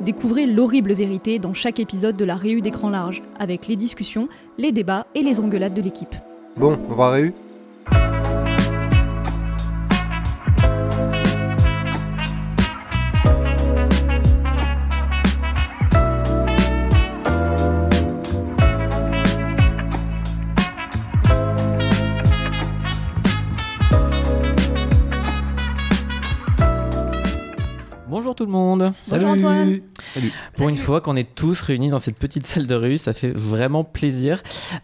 Découvrez l'horrible vérité dans chaque épisode de la Réu d'écran large, avec les discussions, les débats et les engueulades de l'équipe. Bon, on va Réu? Bonjour tout le monde. Bonjour Antoine. Salut. Pour une fois qu'on est tous réunis dans cette petite salle de rue, ça fait vraiment plaisir.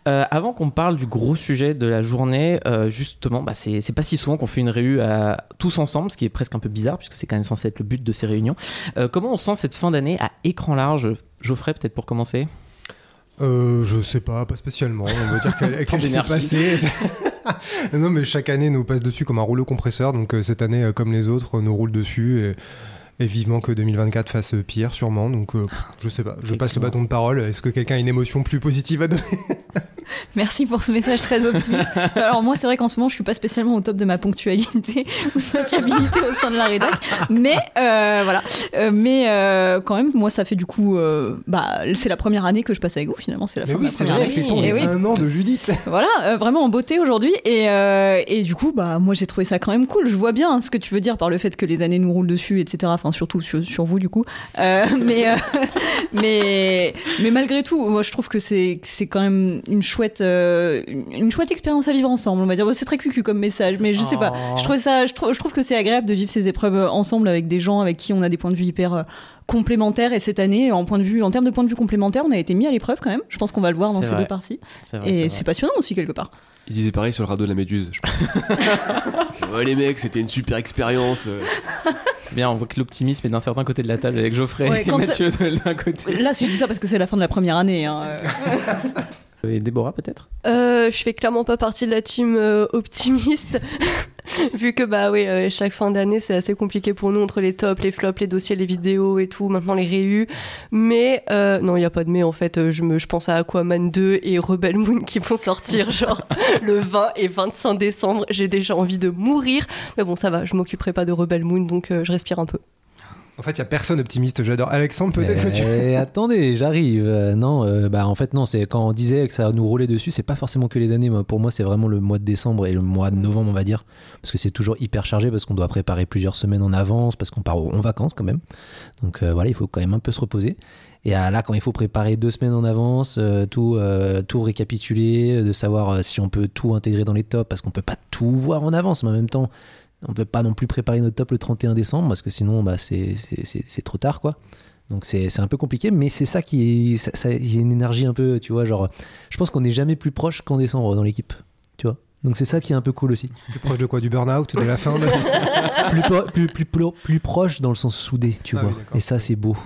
Euh, avant qu'on parle du gros sujet de la journée, euh, justement, bah, c'est pas si souvent qu'on fait une réu à, tous ensemble, ce qui est presque un peu bizarre puisque c'est quand même censé être le but de ces réunions. Euh, comment on sent cette fin d'année à écran large? Geoffrey, peut-être pour commencer Euh, je sais pas, pas spécialement. On va dire qu'elle qu'elle s'est d'énergie. passée. non, mais chaque année nous passe dessus comme un rouleau compresseur. Donc cette année, comme les autres, nous roule dessus. Et, et vivement que 2024 fasse euh, pire, sûrement. Donc euh, pff, je sais pas. Je passe le bâton de parole. Est-ce que quelqu'un a une émotion plus positive à donner? Merci pour ce message très optimiste. Alors moi, c'est vrai qu'en ce moment, je suis pas spécialement au top de ma ponctualité ou de ma fiabilité au sein de la rédac, mais euh, voilà. Euh, mais euh, quand même, moi, ça fait du coup, euh, bah, c'est la première année que je passe avec vous. Finalement, c'est la Mais fin oui, de la c'est première vrai, année. fait-on Et les oui. un an de Judith. Voilà, euh, vraiment en beauté aujourd'hui. Et, euh, et du coup, bah, moi, j'ai trouvé ça quand même cool. Je vois bien ce que tu veux dire par le fait que les années nous roulent dessus, etc. Enfin, surtout sur, sur vous, du coup. Euh, mais, euh, mais, mais malgré tout, moi, je trouve que c'est quand même une chouette, euh, une, chouette expérience à vivre ensemble. On va dire, Bon, c'est très cucu comme message, mais je sais pas. Oh. Je trouve ça, je trouve, je trouve que c'est agréable de vivre ces épreuves euh, ensemble avec des gens avec qui on a des points de vue hyper euh, complémentaires. Et cette année, en point de vue, en termes de points de vue complémentaires, on a été mis à l'épreuve quand même. Je pense qu'on va le voir dans ces vrai. deux parties. Vrai, Et c'est passionnant aussi quelque part. Il disait pareil sur le radeau de la Méduse, je pense. ouais, les mecs, c'était une super expérience. C'est bien, on voit que l'optimisme est d'un certain côté de la table avec Geoffrey Ouais, et Mathieu de d'un côté. Là, si je dis ça parce que c'est la fin de la première année. hein. Et Déborah peut-être? Euh, je fais clairement pas partie de la team euh, optimiste, vu que bah oui, euh, chaque fin d'année c'est assez compliqué pour nous entre les tops, les flops, les dossiers, les vidéos et tout, maintenant les réus. Mais non, il y a pas de mais en fait, je me, je pense à Aquaman 2 et Rebel Moon qui vont sortir genre le 20 et 25 décembre. J'ai déjà envie de mourir, mais bon ça va, je m'occuperai pas de Rebel Moon donc je respire un peu. En fait, il y a personne optimiste. J'adore. Alexandre, peut-être que tu. Attendez, j'arrive. Euh, non, euh, bah en fait non, c'est quand on disait que ça nous roulait dessus, c'est pas forcément que les années. Moi, pour moi, c'est vraiment le mois de décembre et le mois de novembre, on va dire, parce que c'est toujours hyper chargé parce qu'on doit préparer plusieurs semaines en avance, parce qu'on part en vacances quand même. Donc euh, voilà, il faut quand même un peu se reposer. Et euh, là, quand il faut préparer deux semaines en avance, euh, tout, euh, tout récapituler, de savoir si on peut tout intégrer dans les tops, parce qu'on peut pas tout voir en avance, mais en même temps, on peut pas non plus préparer notre top le 31 décembre, parce que sinon, bah, c'est c'est- c'est- c'est trop tard, quoi. Donc c'est c'est un peu compliqué, mais c'est ça qui est. ça- ça- Il y a une énergie un peu, tu vois, genre. Je pense qu'on n'est jamais plus proche qu'en décembre dans l'équipe, tu vois. Donc c'est ça qui est un peu cool aussi. Plus proche de quoi? Du burn-out De la fin de... plus, pro- plus, plus, plus, plus proche dans le sens soudé, tu Ah vois. oui. Et ça, c'est beau.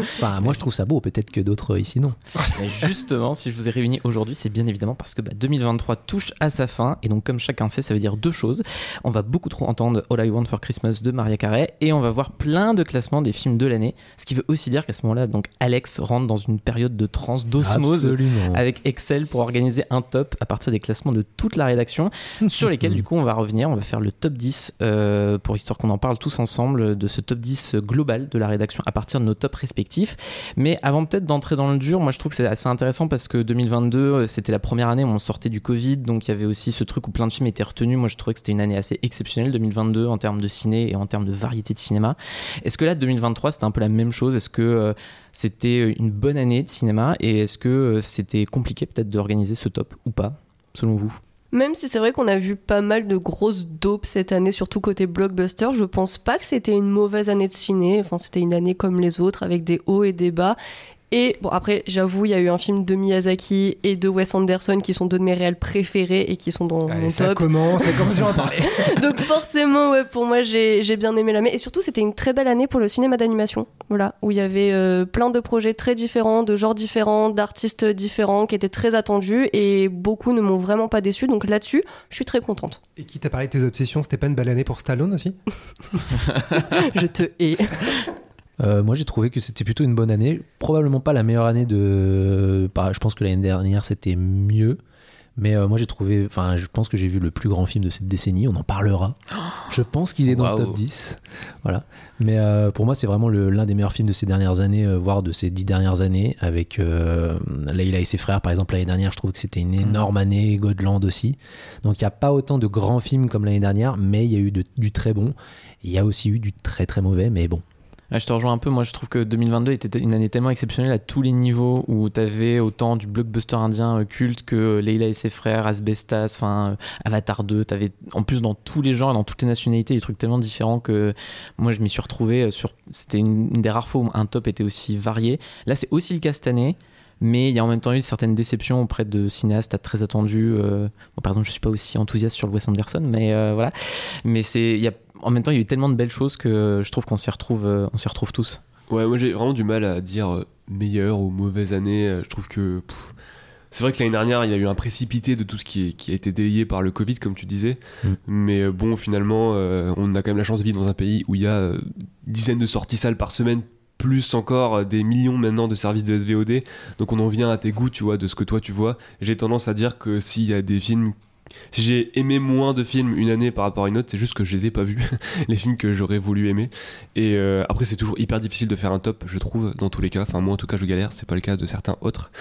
enfin, moi, je trouve ça beau. Peut-être que d'autres euh, ici, non. Mais justement, si je vous ai réunis aujourd'hui, c'est bien évidemment parce que bah, 2023 touche à sa fin. Et donc, comme chacun sait, ça veut dire deux choses. On va beaucoup trop entendre All I Want for Christmas de Maria Carey et on va voir plein de classements des films de l'année. Ce qui veut aussi dire qu'à ce moment-là, donc Alex rentre dans une période de transe, d'osmose avec Excel pour organiser un top à partir des classements de toute la rédaction, sur lesquels du coup on va revenir, on va faire le top 10 euh, pour histoire qu'on en parle tous ensemble de ce top 10 global de la rédaction à partir de nos tops respectifs. Mais avant peut-être d'entrer dans le dur, moi je trouve que c'est assez intéressant parce que 2022 euh, c'était la première année où on sortait du Covid, donc il y avait aussi ce truc où plein de films étaient retenus. Moi je trouvais que c'était une année assez exceptionnelle 2022 en termes de ciné et en termes de variété de cinéma. Est-ce que là 2023 c'était un peu la même chose? Est-ce que euh, c'était une bonne année de cinéma? Et est-ce que euh, c'était compliqué peut-être d'organiser ce top ou pas, selon vous? Même si c'est vrai qu'on a vu pas mal de grosses dopes cette année, surtout côté blockbuster, je pense pas que c'était une mauvaise année de ciné. Enfin, c'était une année comme les autres, avec des hauts et des bas. Et bon, après, j'avoue, il y a eu un film de Miyazaki et de Wes Anderson qui sont deux de mes réels préférés et qui sont dans Allez, mon ça top. commence, ça commence parler. Donc forcément, ouais, pour moi, j'ai bien aimé l'année. Et surtout, c'était une très belle année pour le cinéma d'animation, voilà, où il y avait euh, plein de projets très différents, de genres différents, d'artistes différents, qui étaient très attendus et beaucoup ne m'ont vraiment pas déçu. Donc là-dessus, je suis très contente. Et qui t'a parlé de tes obsessions? C'était pas une belle année pour Stallone aussi? Je te hais. Euh, moi, j'ai trouvé que c'était plutôt une bonne année. Probablement pas la meilleure année de. bah, je pense que l'année dernière, c'était mieux. Mais euh, moi, j'ai trouvé. Enfin, je pense que j'ai vu le plus grand film de cette décennie. On en parlera. Je pense qu'il est dans le top 10. Voilà. Mais euh, pour moi, c'est vraiment l'un des meilleurs films de ces dernières années, euh, voire de ces dix dernières années. Avec Leila et ses frères, par exemple, l'année dernière, je trouve que c'était une énorme année. Godland aussi. Donc, il n'y a pas autant de grands films comme l'année dernière, mais il y a eu de- du très bon. Il y a aussi eu du très très mauvais, mais bon. Je te rejoins un peu. Moi, je trouve que 2022 était une année tellement exceptionnelle à tous les niveaux où tu avais autant du blockbuster indien euh, culte que Leila et ses frères, Asbestas, enfin euh, Avatar 2. Tu avais en plus dans tous les genres et dans toutes les nationalités des trucs tellement différents que moi, je m'y suis retrouvé. euh, C'était une, une des rares fois où un top était aussi varié. Là, c'est aussi le cas cette année. Mais il y a en même temps eu certaines déceptions auprès de cinéastes très attendus. euh, bon, par exemple, je suis pas aussi enthousiaste sur le Wes Anderson, mais euh, voilà. Mais c'est, il y a, en même temps, il y a eu tellement de belles choses que je trouve qu'on s'y retrouve, euh, on s'y retrouve tous. Ouais, moi j'ai vraiment du mal à dire meilleure ou mauvaise année. Je trouve que. pff, c'est vrai que l'année dernière, il y a eu un précipité de tout ce qui, est- qui a été délayé par le Covid, comme tu disais. Mm. Mais bon, finalement, euh, on a quand même la chance de vivre dans un pays où il y a euh, dizaines de sorties salles par semaine, plus encore euh, des millions maintenant de services de SVOD. Donc on en vient à tes goûts, tu vois, de ce que toi tu vois. J'ai tendance à dire que s'il y a des films. Si j'ai aimé moins de films une année par rapport à une autre, c'est juste que je les ai pas vus, les films que j'aurais voulu aimer. Et euh, après, c'est toujours hyper difficile de faire un top, je trouve, dans tous les cas. Enfin, moi en tout cas, je galère, c'est pas le cas de certains autres.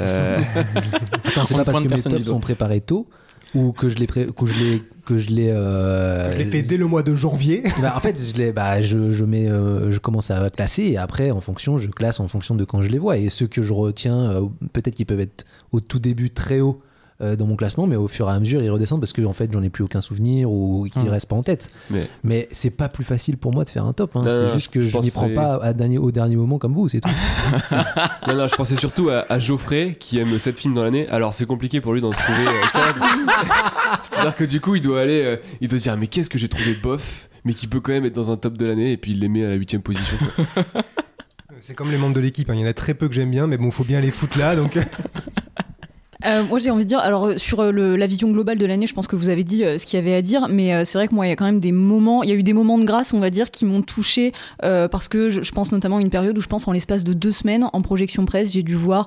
Euh, Attends, c'est pas parce que mes tops sont préparés tôt ou que je les pré- que je les que je les euh, Je l'ai fait dès le mois de janvier. Bah, en fait, je, les, bah, je, je, mets, euh, je commence à classer et après, en fonction, je classe en fonction de quand je les vois. Et ceux que je retiens, euh, peut-être qu'ils peuvent être au tout début très haut euh, dans mon classement, mais au fur et à mesure, ils redescendent parce que en fait, j'en ai plus aucun souvenir ou qu'ils Hmm. restent pas en tête. mais Mais c'est pas plus facile pour moi de faire un top. hein. C'est juste que je n'y prends pas à dernier, au dernier moment comme vous, c'est tout. non, non, je pensais surtout à, à Geoffrey qui aime 7 films dans l'année. Alors, c'est compliqué pour lui d'en trouver euh, 15. C'est-à-dire que du coup, il doit aller, euh, il doit se dire, mais qu'est-ce que j'ai trouvé bof, mais qui peut quand même être dans un top de l'année, et puis il les met à la 8 position. quoi. C'est comme les membres de l'équipe, hein. il y en a très peu que j'aime bien, mais bon, faut bien les foutre là, donc Euh, moi j'ai envie de dire, alors sur euh, la vision globale de l'année, je pense que vous avez dit euh, ce qu'il y avait à dire, mais c'est vrai que moi il y a quand même des moments, il y a eu des moments de grâce, on va dire, qui m'ont touché parce que je, pense notamment à une période où je pense en l'espace de deux semaines en projection presse, j'ai dû voir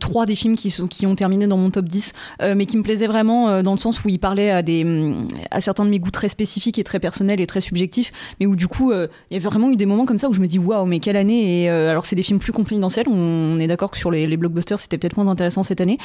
trois des films qui, ont terminé dans mon top 10, euh, mais qui me plaisaient vraiment dans le sens où ils parlaient à, des, à certains de mes goûts très spécifiques et très personnels et très subjectifs, mais où du coup il y avait vraiment eu des moments comme ça où je me dis waouh, mais quelle année Et alors c'est des films plus confidentiels, on, est d'accord que sur les, blockbusters c'était peut-être moins intéressant cette année,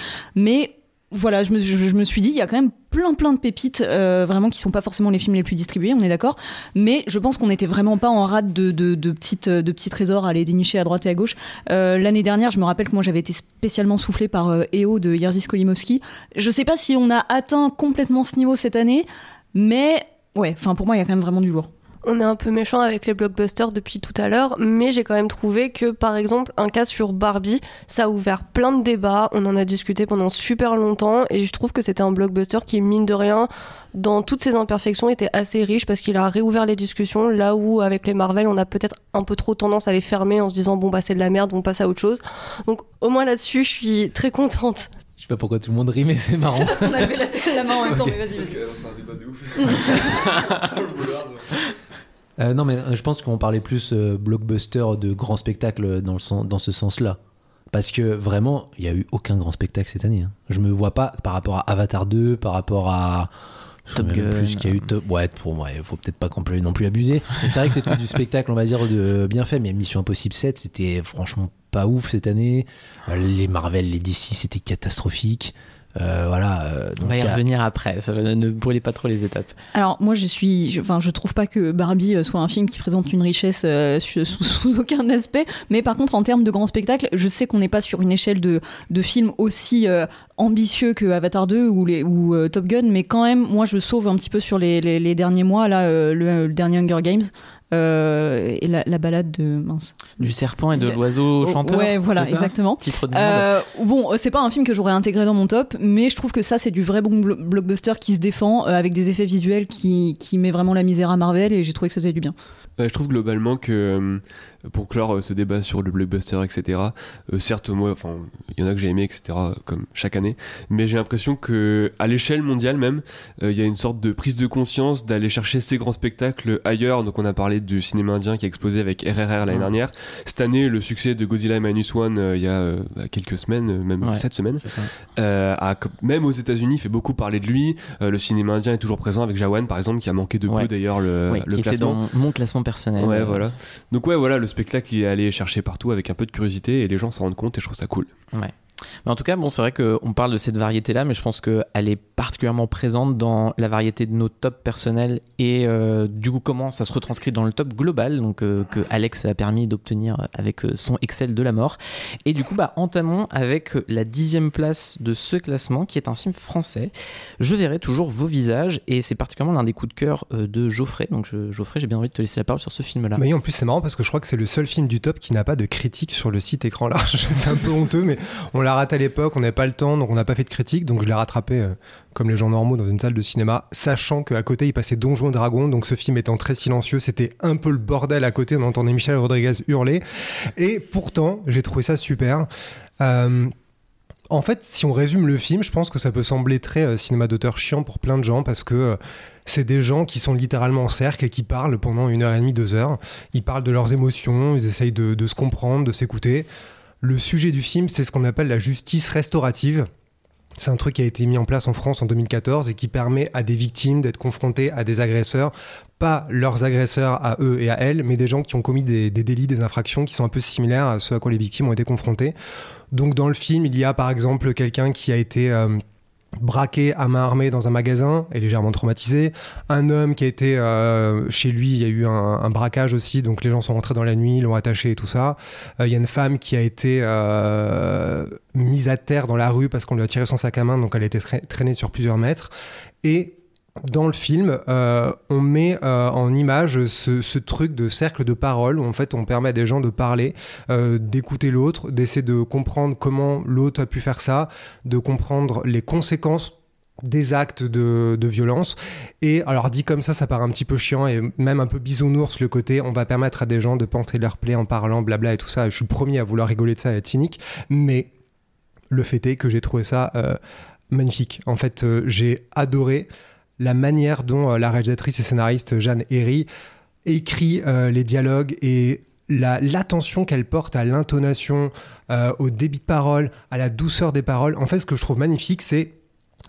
voilà, je me, suis dit, il y a quand même plein plein de pépites, euh, vraiment qui sont pas forcément les films les plus distribués, on est d'accord. Mais je pense qu'on n'était vraiment pas en rade de, petits trésors à aller dénicher à droite et à gauche. Euh, L'année dernière, je me rappelle que moi j'avais été spécialement soufflé par euh, EO de Jerzy Skolimowski. Je sais pas si on a atteint complètement ce niveau cette année, mais ouais, enfin pour moi il y a quand même vraiment du lourd. On est un peu méchant avec les blockbusters depuis tout à l'heure, mais j'ai quand même trouvé que, par exemple, un cas sur Barbie, ça a ouvert plein de débats. On en a discuté pendant super longtemps, et je trouve que c'était un blockbuster qui, mine de rien, dans toutes ses imperfections, était assez riche parce qu'il a réouvert les discussions. Là où, avec les Marvel, on a peut-être un peu trop tendance à les fermer en se disant bon bah c'est de la merde, on passe à autre chose. Donc au moins là-dessus, je suis très contente. Je sais pas pourquoi tout le monde rit, mais c'est marrant. on a levé la, la main en même temps, mais vas-y, vas-y. Euh, non, mais euh, je pense qu'on parlait plus euh, blockbuster de grand spectacle dans, le sens, dans ce sens-là. Parce que vraiment, il n'y a eu aucun grand spectacle cette année. hein. Je me vois pas par rapport à Avatar 2, par rapport à. je Top Gun. Plus qu'il y a eu Top. Ouais, pour moi, il faut peut-être pas qu'on peut non plus abuser. Mais c'est vrai que c'était du spectacle, on va dire, de bien fait. Mais Mission Impossible 7, c'était franchement pas ouf cette année. Les Marvel, les DC, c'était catastrophique. Euh, voilà. euh, On va y il y a- revenir après, ça ne brûlez pas trop les étapes. Alors moi je suis, je- enfin je trouve pas que Barbie euh, soit un film qui présente une richesse euh, sous, aucun aspect, mais par contre en termes de grand spectacle, je sais qu'on n'est pas sur une échelle de, de films aussi euh, ambitieux que Avatar 2 ou, les, ou euh, Top Gun, mais quand même moi je sauve un petit peu sur les, les- les derniers mois là euh, le, le dernier Hunger Games euh, et la, la balade de mince. Du serpent et de l'oiseau Oh, chanteur. ouais, voilà, ça exactement. Titre de monde. Euh, bon, c'est pas un film que j'aurais intégré dans mon top, mais je trouve que ça, c'est du vrai bon blo- blockbuster qui se défend euh, avec des effets visuels qui, qui met vraiment la misère à Marvel et j'ai trouvé que ça faisait du bien. Je trouve globalement que euh, pour clore euh, ce débat sur le blockbuster, etc., euh, certes, moi, enfin, il y en a que j'ai aimé, etc., comme chaque année, mais j'ai l'impression que à l'échelle mondiale même, euh, il y a une sorte de prise de conscience d'aller chercher ces grands spectacles ailleurs. Donc, on a parlé du cinéma indien qui a explosé avec RRR l'année dernière. Cette année, le succès de Godzilla Minus One, il y a bah, quelques semaines, même Ouais. cette semaine, a, même aux États-Unis, fait beaucoup parler de lui. Le cinéma indien est toujours présent avec Jawan, par exemple, qui a manqué de Ouais. peu d'ailleurs le, Ouais, le qui était dans mon classement personnel. Ouais, voilà. Donc ouais, voilà, le spectacle il est allé chercher partout avec un peu de curiosité et les gens s'en rendent compte et je trouve ça cool. Mais en tout cas, bon, c'est vrai qu'on parle de cette variété-là, mais je pense qu'elle est particulièrement présente dans la variété de nos tops personnels et euh, du coup comment ça se retranscrit dans le top global, donc euh, que Alex a permis d'obtenir avec euh, son Excel de la mort. Et du coup, bah, entamons avec la dixième place de ce classement, qui est un film français. Je verrai toujours vos visages et c'est particulièrement l'un des coups de cœur de Geoffrey. Donc Geoffrey, j'ai bien envie de te laisser la parole sur ce film-là. Mais en plus, c'est marrant parce que je crois que c'est le seul film du top qui n'a pas de critique sur le site écran large. c'est un peu honteux, mais on l'a raté à l'époque, on n'avait pas le temps, donc on n'a pas fait de critique. Donc je l'ai rattrapé euh, comme les gens normaux dans une salle de cinéma, sachant qu'à côté, il passait Donjons et Dragons. Donc ce film étant très silencieux, c'était un peu le bordel à côté. On entendait Michel Rodriguez hurler. Et pourtant, j'ai trouvé ça super. Euh, en fait, si on résume le film, je pense que ça peut sembler très euh, cinéma d'auteur chiant pour plein de gens parce que c'est des gens qui sont littéralement en cercle et qui parlent pendant une heure et demie, deux heures. Ils parlent de leurs émotions, ils essayent de se comprendre, de s'écouter. Le sujet du film, c'est ce qu'on appelle la justice restaurative. C'est un truc qui a été mis en place en France en 2014 et qui permet à des victimes d'être confrontées à des agresseurs, pas leurs agresseurs à eux et à elles, mais des gens qui ont commis des, délits, des infractions qui sont un peu similaires à ceux à quoi les victimes ont été confrontées. Donc dans le film, il y a par exemple quelqu'un qui a été euh, braqué à main armée dans un magasin et légèrement traumatisé. Un homme qui a été euh, chez lui, il y a eu un, braquage aussi, donc les gens sont rentrés dans la nuit, l'ont attaché et tout ça. Euh, il y a une femme qui a été euh, mise à terre dans la rue parce qu'on lui a tiré son sac à main, donc elle a été tra- traînée sur plusieurs mètres. Et dans le film, euh, on met euh, en image ce, truc de cercle de parole où en fait on permet à des gens de parler, euh, d'écouter l'autre, d'essayer de comprendre comment l'autre a pu faire ça, de comprendre les conséquences des actes de, violence. Et alors dit comme ça, ça paraît un petit peu chiant et même un peu bisounours le côté on va permettre à des gens de penser leur plaie en parlant, blabla et tout ça. Je suis le premier à vouloir rigoler de ça et être cynique, mais le fait est que j'ai trouvé ça magnifique. En fait, j'ai adoré la manière dont euh, la réalisatrice et scénariste Jeanne Herry écrit euh, les dialogues et la- l'attention qu'elle porte à l'intonation, euh, au débit de parole, à la douceur des paroles. En fait, ce que je trouve magnifique, c'est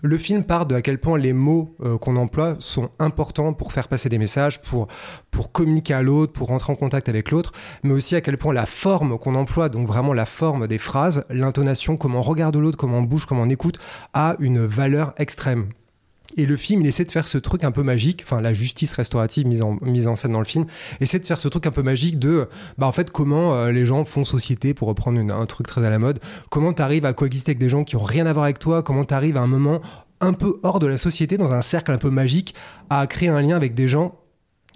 le film part de à quel point les mots euh, qu'on emploie sont importants pour faire passer des messages, pour, pour communiquer à l'autre, pour rentrer en contact avec l'autre, mais aussi à quel point la forme qu'on emploie, donc vraiment la forme des phrases, l'intonation, comment on regarde l'autre, comment on bouge, comment on écoute, a une valeur extrême. Et le film, il essaie de faire ce truc un peu magique, enfin la justice restaurative mise en, scène dans le film, essaie de faire ce truc un peu magique de, bah en fait, comment euh, les gens font société, pour reprendre un truc très à la mode, comment tu arrives à coexister avec des gens qui ont rien à voir avec toi, comment tu arrives à un moment un peu hors de la société, dans un cercle un peu magique, à créer un lien avec des gens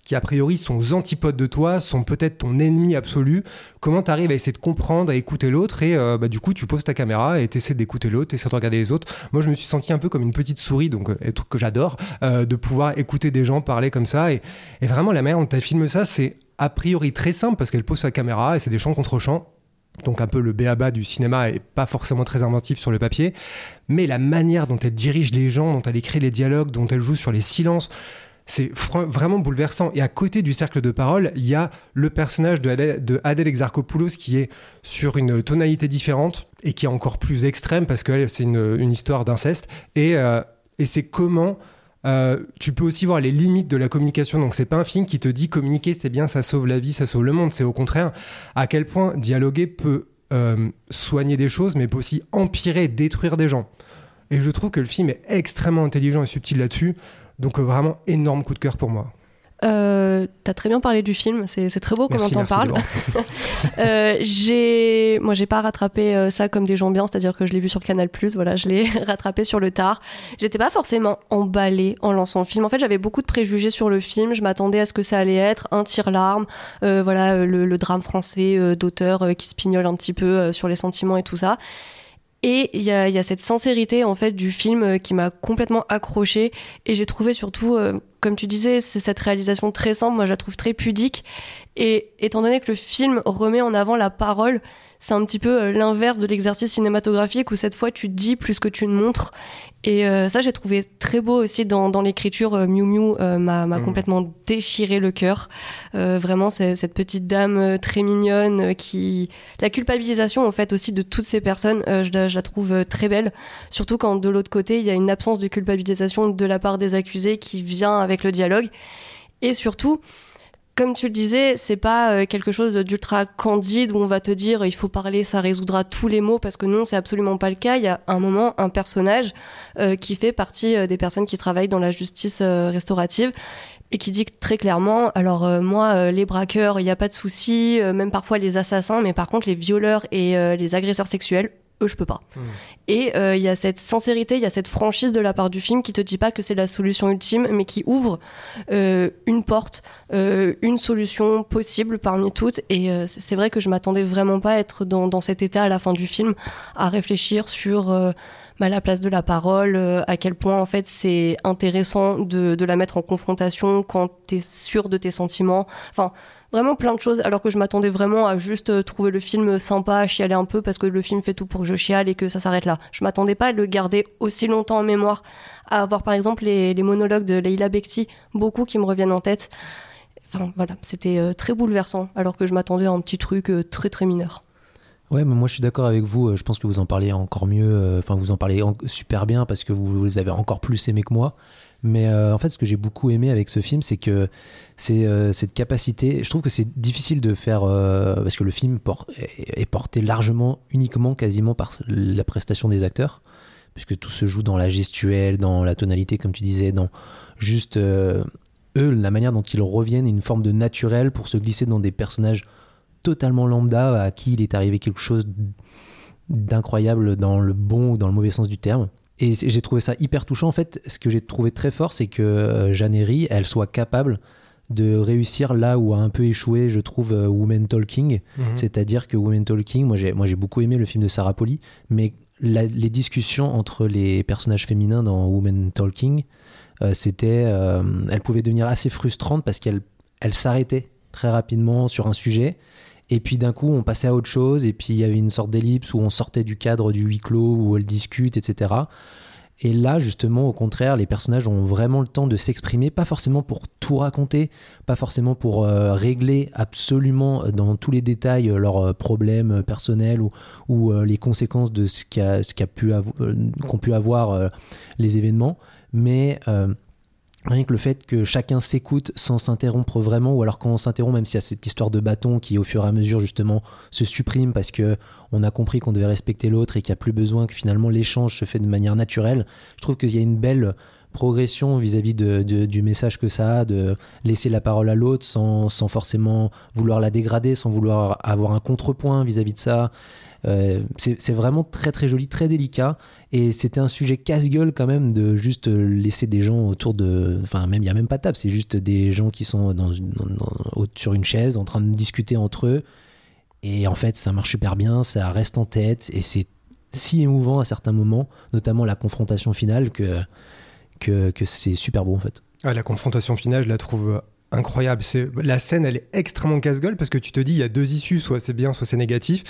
qui a priori sont antipodes de toi, sont peut-être ton ennemi absolu, comment tu arrives à essayer de comprendre, à écouter l'autre et euh, bah, du coup tu poses ta caméra et tu essaies d'écouter l'autre, tu essaies de regarder les autres. Moi je me suis senti un peu comme une petite souris, donc euh, un truc que j'adore, euh, de pouvoir écouter des gens parler comme ça et, vraiment la manière dont elle filme ça c'est a priori très simple parce qu'elle pose sa caméra et c'est des chants contre chants. Donc un peu le béaba du cinéma est pas forcément très inventif sur le papier, mais la manière dont elle dirige les gens, dont elle écrit les dialogues, dont elle joue sur les silences, c'est vraiment bouleversant. Et à côté du cercle de parole, il y a le personnage de Adèle, de Exarchopoulos qui est sur une tonalité différente et qui est encore plus extrême parce que c'est une, histoire d'inceste. Et, euh, c'est comment euh, tu peux aussi voir les limites de la communication. Donc c'est pas un film qui te dit communiquer c'est bien, ça sauve la vie, ça sauve le monde. C'est au contraire à quel point dialoguer peut euh, soigner des choses, mais peut aussi empirer, détruire des gens. Et je trouve que le film est extrêmement intelligent et subtil là-dessus. Donc euh, vraiment énorme coup de cœur pour moi. Euh, T'as très bien parlé du film, c'est c'est très beau comment t'en parles. Euh, j'ai, moi, j'ai pas rattrapé euh, ça comme des gens bien, c'est-à-dire que je l'ai vu sur Canal+. Voilà, je l'ai rattrapé sur le tard. J'étais pas forcément emballée en lançant le film. En fait, j'avais beaucoup de préjugés sur le film. Je m'attendais à ce que ça allait être un tire-larme, voilà, le, le drame français d'auteur qui se pignole un petit peu sur les sentiments et tout ça. Et il y a, y a cette sincérité en fait du film euh, qui m'a complètement accroché et j'ai trouvé surtout, euh, comme tu disais, c'est cette réalisation très simple. Moi, je la trouve très pudique. Et étant donné que le film remet en avant la parole, c'est un petit peu euh, l'inverse de l'exercice cinématographique où cette fois tu dis plus que tu ne montres. Et euh, ça, j'ai trouvé très beau aussi dans, dans l'écriture. Euh, Miu Miu euh, m'a Mhm. complètement déchiré le cœur. Vraiment, c'est cette petite dame très mignonne qui. La culpabilisation, en fait, aussi de toutes ces personnes, je, la, je la trouve très belle. Surtout quand de l'autre côté, il y a une absence de culpabilisation de la part des accusés qui vient avec le dialogue. Et surtout, comme tu le disais, c'est pas euh, quelque chose d'ultra candide où on va te dire il faut parler, ça résoudra tous les maux parce que non, c'est absolument pas le cas. Il y a un moment un personnage euh, qui fait partie euh, des personnes qui travaillent dans la justice restaurative et qui dit très clairement alors moi les braqueurs, il n'y a pas de souci, même parfois les assassins, mais par contre les violeurs et les agresseurs sexuels eux je peux pas. Et euh, il y a cette sincérité, il y a cette franchise de la part du film qui te dit pas que c'est la solution ultime, mais qui ouvre euh, une porte, euh, une solution possible parmi toutes. Et euh, c'est vrai que je m'attendais vraiment pas à être dans, dans cet état à la fin du film, à réfléchir sur euh, bah, la place de la parole, euh, à quel point en fait c'est intéressant de, de la mettre en confrontation quand tu es sûr de tes sentiments. Enfin, vraiment plein de choses, alors que je m'attendais vraiment à juste euh, trouver le film sympa, chialer un peu, parce que le film fait tout pour que je chiale et que ça s'arrête là. Je m'attendais pas à le garder aussi longtemps en mémoire, à avoir par exemple les, monologues de Leila Bekti, beaucoup qui me reviennent en tête. Enfin voilà, c'était euh, très bouleversant, alors que je m'attendais à un petit truc euh, très très mineur. Ouais, mais moi je suis d'accord avec vous. Je pense que vous en parlez encore mieux. Enfin, vous en parlez en- super bien parce que vous, vous les avez encore plus aimés que moi. Mais euh, en fait, ce que j'ai beaucoup aimé avec ce film, c'est que c'est euh, cette capacité. Je trouve que c'est difficile de faire euh, parce que le film est porté largement, uniquement, quasiment par la prestation des acteurs, puisque tout se joue dans la gestuelle, dans la tonalité, comme tu disais, dans juste eux, la manière dont ils reviennent, une forme de naturel pour se glisser dans des personnages totalement lambda à qui il est arrivé quelque chose d'incroyable dans le bon ou dans le mauvais sens du terme. Et j'ai trouvé ça hyper touchant. En fait, ce que j'ai trouvé très fort, c'est que euh, Jeanne Herry, elle soit capable de réussir là où a un peu échoué, je trouve, euh, Women Talking. Mhm. C'est-à-dire que Women Talking, moi j'ai, beaucoup aimé le film de Sarah Polley, mais la- les discussions entre les personnages féminins dans Women Talking, euh, c'était, euh, elles pouvaient devenir assez frustrantes parce qu'elles elles s'arrêtaient très rapidement sur un sujet. Et puis d'un coup, on passait à autre chose, et puis il y avait une sorte d'ellipse où on sortait du cadre du huis clos, où elles discutent, etc. Et là, justement, au contraire, les personnages ont vraiment le temps de s'exprimer, pas forcément pour tout raconter, pas forcément pour euh, régler absolument euh, dans tous les détails euh, leurs problèmes personnels ou, les conséquences de ce qu'a pu qu'ont pu avoir les événements, mais rien que le fait que chacun s'écoute sans s'interrompre vraiment, ou alors quand on s'interrompt, même s'il y a cette histoire de bâton qui au fur et à mesure justement se supprime parce que on a compris qu'on devait respecter l'autre et qu'il n'y a plus besoin que finalement l'échange se fait de manière naturelle, je trouve qu'il y a une belle progression vis-à-vis de, du message que ça a, de laisser la parole à l'autre sans forcément vouloir la dégrader, sans vouloir avoir un contrepoint vis-à-vis de ça. Euh, c'est vraiment très très joli, très délicat. Et c'était un sujet casse-gueule quand même de juste laisser des gens autour de. Enfin, même il n'y a même pas de table, c'est juste des gens qui sont sur une chaise en train de discuter entre eux. Et en fait, ça marche super bien, ça reste en tête et c'est si émouvant à certains moments, notamment la confrontation finale, que, que, que c'est super beau en fait. Ah, la confrontation finale, je la trouve incroyable. C'est la scène, elle est extrêmement casse-gueule parce que tu te dis il y a deux issues, soit c'est bien, soit c'est négatif.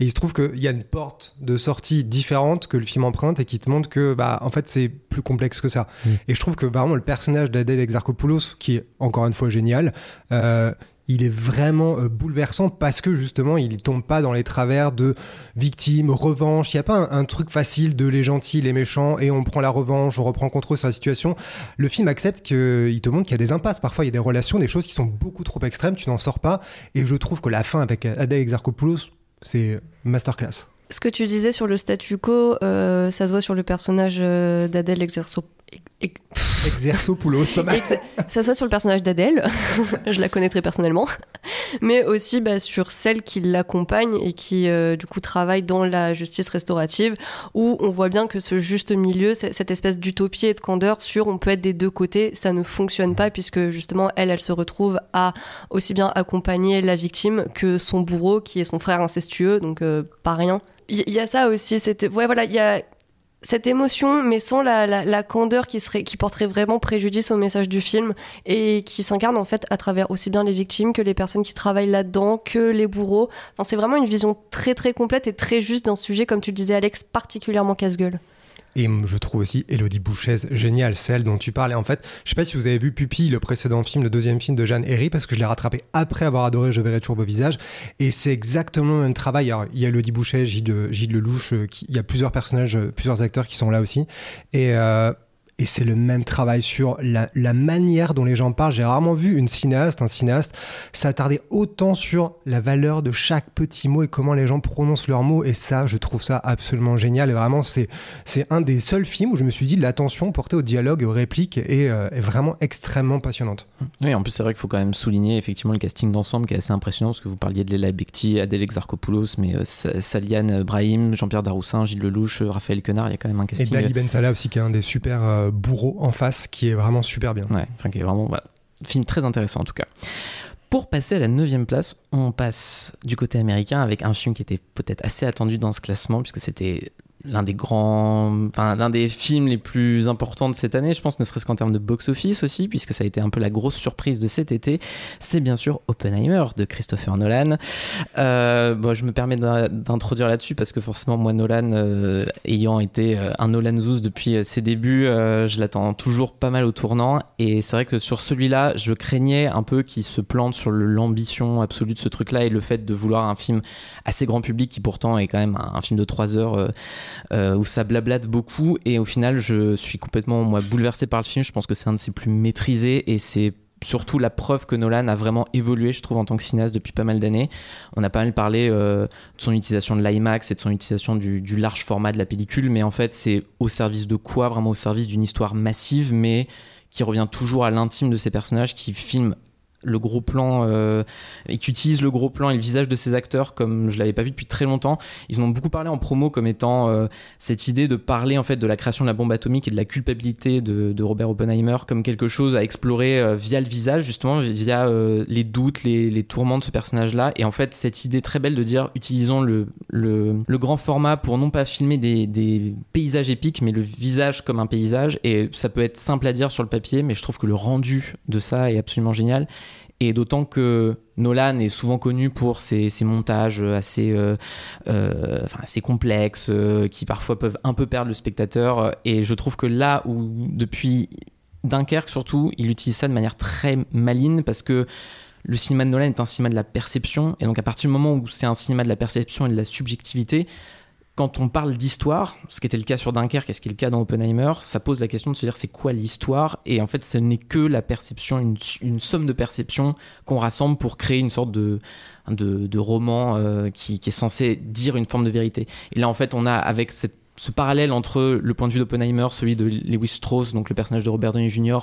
Et il se trouve qu'il y a une porte de sortie différente que le film emprunte et qui te montre que bah en fait c'est plus complexe que ça. Mm. Et je trouve que vraiment le personnage d'Adèle Exarchopoulos, qui est encore une fois génial. euh, il est vraiment euh, bouleversant parce que justement il tombe pas dans les travers de victime, revanche. Il n'y a pas un, truc facile de les gentils, les méchants et on prend la revanche, on reprend contrôle sur la situation. Le film accepte qu'il te montre qu'il y a des impasses. Parfois il y a des relations, des choses qui sont beaucoup trop extrêmes, tu n'en sors pas. Et je trouve que la fin avec Adèle Exarchopoulos, c'est masterclass. Ce que tu disais sur le statu quo, euh, ça se voit sur le personnage euh, d'Adèle Exerso. Ex- Exercopoulos, pas mal. Ça se voit sur le personnage d'Adèle, je la connais très personnellement, mais aussi bah, sur celle qui l'accompagne et qui euh, du coup travaille dans la justice restaurative, où on voit bien que ce juste milieu, cette espèce d'utopie et de candeur sur on peut être des deux côtés, ça ne fonctionne pas puisque justement elle, elle se retrouve à aussi bien accompagner la victime que son bourreau qui est son frère incestueux, donc euh, pas rien. Il y, y a ça aussi, c'était ouais voilà, il y a cette émotion, mais sans la, la, candeur qui, serait, qui porterait vraiment préjudice au message du film et qui s'incarne en fait à travers aussi bien les victimes que les personnes qui travaillent là-dedans, que les bourreaux. Enfin, c'est vraiment une vision très très complète et très juste d'un sujet, comme tu le disais Alex, particulièrement casse-gueule. Et je trouve aussi Elodie Bouchez géniale, celle dont tu parlais. En fait, je sais pas si vous avez vu Pupille, le précédent film, le deuxième film de Jeanne Herry, parce que je l'ai rattrapé après avoir adoré Je verrai toujours vos visages. Et c'est exactement le même travail. Alors, il y a Elodie Bouchez, Gilles, Gilles Lelouch, euh, il y a plusieurs personnages, euh, plusieurs acteurs qui sont là aussi. Et. euh, et c'est le même travail sur la, la manière dont les gens parlent. J'ai rarement vu une cinéaste, un cinéaste, s'attarder autant sur la valeur de chaque petit mot et comment les gens prononcent leurs mots. Et ça, je trouve ça absolument génial. Et vraiment, c'est c'est un des seuls films où je me suis dit l'attention portée au dialogue et aux répliques est, euh, est vraiment extrêmement passionnante. Oui, en plus, c'est vrai qu'il faut quand même souligner effectivement le casting d'ensemble qui est assez impressionnant parce que vous parliez de Léla Becti, Adèle Exarchopoulos, mais euh, Sa- Saliane Brahim, Jean-Pierre Daroussin, Gilles Lelouch, euh, Raphaël Quenard, il y a quand même un Et casting. Dali Ben Salah aussi, qui est un des super euh, bourreaux en face, qui est vraiment super bien. Ouais, enfin, qui est vraiment. Voilà. Film très intéressant en tout cas. Pour passer à la 9 place, on passe du côté américain avec un film qui était peut-être assez attendu dans ce classement, puisque c'était l'un des grands, enfin l'un des films les plus importants de cette année, je pense, ne serait-ce qu'en termes de box-office aussi, puisque ça a été un peu la grosse surprise de cet été. C'est bien sûr Oppenheimer de Christopher Nolan. Euh, bon, je me permets d'in- d'introduire là-dessus parce que forcément, moi, Nolan, euh, ayant été euh, un Nolan Zouz depuis ses débuts, je l'attends toujours pas mal au tournant. Et c'est vrai que sur celui-là, je craignais un peu qu'il se plante sur l'ambition absolue de ce truc-là et le fait de vouloir un film assez grand public qui pourtant est quand même un, un film de 3 heures où ça blablate beaucoup. Et au final, je suis complètement moi, bouleversé par le film. Je pense que c'est un de ses plus maîtrisés et c'est surtout la preuve que Nolan a vraiment évolué, je trouve, en tant que cinéaste depuis pas mal d'années. On a pas mal parlé euh, de son utilisation de l'IMAX et de son utilisation du, du large format de la pellicule, mais en fait, c'est au service de quoi? Vraiment au service d'une histoire massive, mais qui revient toujours à l'intime de ces personnages, qui filment le gros plan euh, et qui utilise le gros plan et le visage de ces acteurs comme je l'avais pas vu depuis très longtemps. Ils en ont beaucoup parlé en promo comme étant euh, cette idée de parler en fait de la création de la bombe atomique et de la culpabilité de, de Robert Oppenheimer comme quelque chose à explorer euh, via le visage justement via les doutes, les, les tourments de ce personnage-là. Et en fait cette idée très belle de dire utilisons le, le, le grand format pour non pas filmer des, des paysages épiques mais le visage comme un paysage. Et ça peut être simple à dire sur le papier mais je trouve que le rendu de ça est absolument génial et d'autant que Nolan est souvent connu pour ses, montages assez, euh, euh, complexes, euh, qui parfois peuvent un peu perdre le spectateur. Et je trouve que là où, depuis Dunkerque surtout, il utilise ça de manière très maligne parce que le cinéma de Nolan est un cinéma de la perception. Et donc à partir du moment où c'est un cinéma de la perception et de la subjectivité, quand on parle d'histoire, ce qui était le cas sur Dunkerque et ce qui est le cas dans Oppenheimer, ça pose la question de se dire c'est quoi l'histoire Et en fait, ce n'est que la perception, une, somme de perceptions qu'on rassemble pour créer une sorte de, roman euh, qui, est censé dire une forme de vérité. Et là, en fait, on a avec ce parallèle entre le point de vue d'Oppenheimer, celui de Lewis Strauss, donc le personnage de Robert Downey Jr.,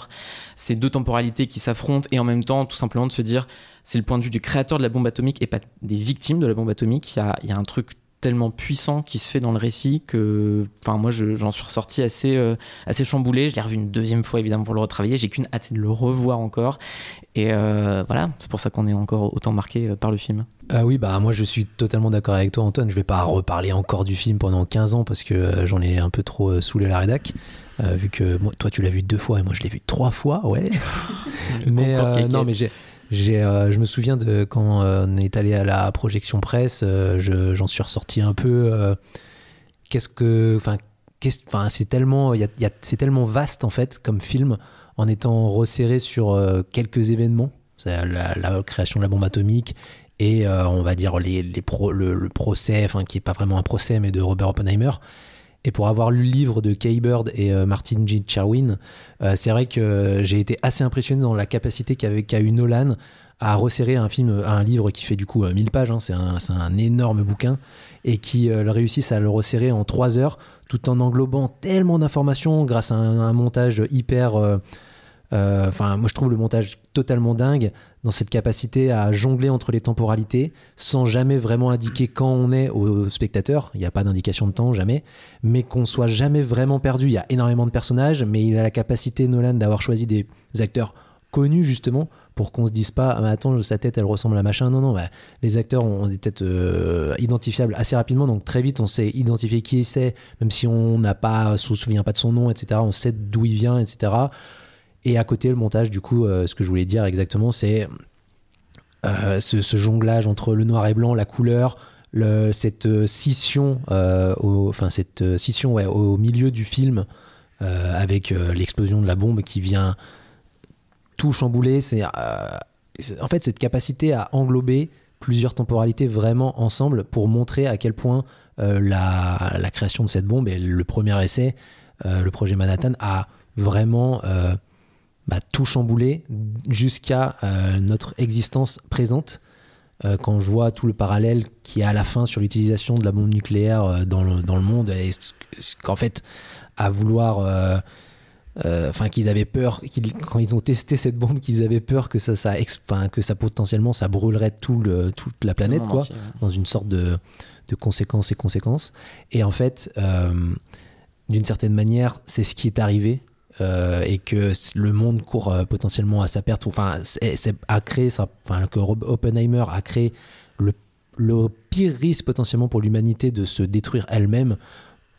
ces deux temporalités qui s'affrontent et en même temps, tout simplement de se dire, c'est le point de vue du créateur de la bombe atomique et pas des victimes de la bombe atomique. Il y a, il y a un truc tellement puissant qui se fait dans le récit que enfin moi je- j'en suis ressorti assez euh, assez chamboulé je l'ai revu une deuxième fois évidemment pour le retravailler j'ai qu'une hâte de le revoir encore et euh, voilà c'est pour ça qu'on est encore autant marqué euh, par le film Ah oui, bah moi je suis totalement d'accord avec toi Antoine. Je vais pas reparler encore du film pendant 15 ans parce que j'en ai un peu trop saoulé la rédac. Euh, vu que moi, toi tu l'as vu deux fois et moi je l'ai vu trois fois, ouais. mais non, mais j'ai, euh, je me souviens de quand euh, on est allé à la projection presse, euh, je- j'en suis ressorti un peu. qu'est-ce que, enfin, c'est tellement, c'est tellement vaste en fait comme film en étant resserré sur quelques événements. La, création de la bombe atomique et on va dire les, le procès, enfin qui est pas vraiment un procès mais de Robert Oppenheimer. Et pour avoir lu le livre de Kay Bird et euh, Martin G. Cherwin, euh, c'est vrai que j'ai été assez impressionné dans la capacité qu'a eu Nolan à resserrer un film, un livre qui fait du coup euh, 1000 pages, hein, c'est un, énorme bouquin, et qui euh, réussissent à le resserrer en 3 heures, tout en englobant tellement d'informations grâce à un montage hyper... euh, Enfin, moi je trouve le montage totalement dingue dans cette capacité à jongler entre les temporalités sans jamais vraiment indiquer quand on est au spectateur. Il n'y a pas d'indication de temps, jamais. Mais qu'on soit jamais vraiment perdu. Il y a énormément de personnages, mais il a la capacité, Nolan, d'avoir choisi des acteurs connus justement pour qu'on se dise pas ah, mais attends sa tête elle ressemble à machin non non bah, les acteurs ont des têtes euh, identifiables assez rapidement donc très vite on sait identifier qui c'est même si on n'a pas se souvient pas de son nom etc on sait d'où il vient etc et à côté, le montage, du coup, euh, ce que je voulais dire exactement, c'est euh, ce, jonglage entre le noir et blanc, la couleur, le- cette euh, scission, au, enfin cette scission au milieu du film avec l'explosion de la bombe qui vient tout chambouler. C'est en fait cette capacité à englober plusieurs temporalités vraiment ensemble pour montrer à quel point la, création de cette bombe et le premier essai, le projet Manhattan, a vraiment bah, tout chamboulé jusqu'à euh, notre existence présente. Euh, quand je vois tout le parallèle qu'il y a à la fin sur l'utilisation de la bombe nucléaire euh, dans, le, dans le monde, et qu'en fait, à vouloir. euh, Enfin, qu'ils avaient peur, qu'ils- quand ils ont testé cette bombe, qu'ils avaient peur que ça, ça, que ça potentiellement ça brûlerait tout le, toute la planète, quoi entier, ouais. dans une sorte de, de conséquences et conséquences. Et en fait, euh, d'une certaine manière, c'est ce qui est arrivé. Euh, et que le monde court euh, potentiellement à sa perte, enfin, c'est, a créé ça, enfin, que Rob Oppenheimer a créé le, le pire risque potentiellement pour l'humanité de se détruire elle-même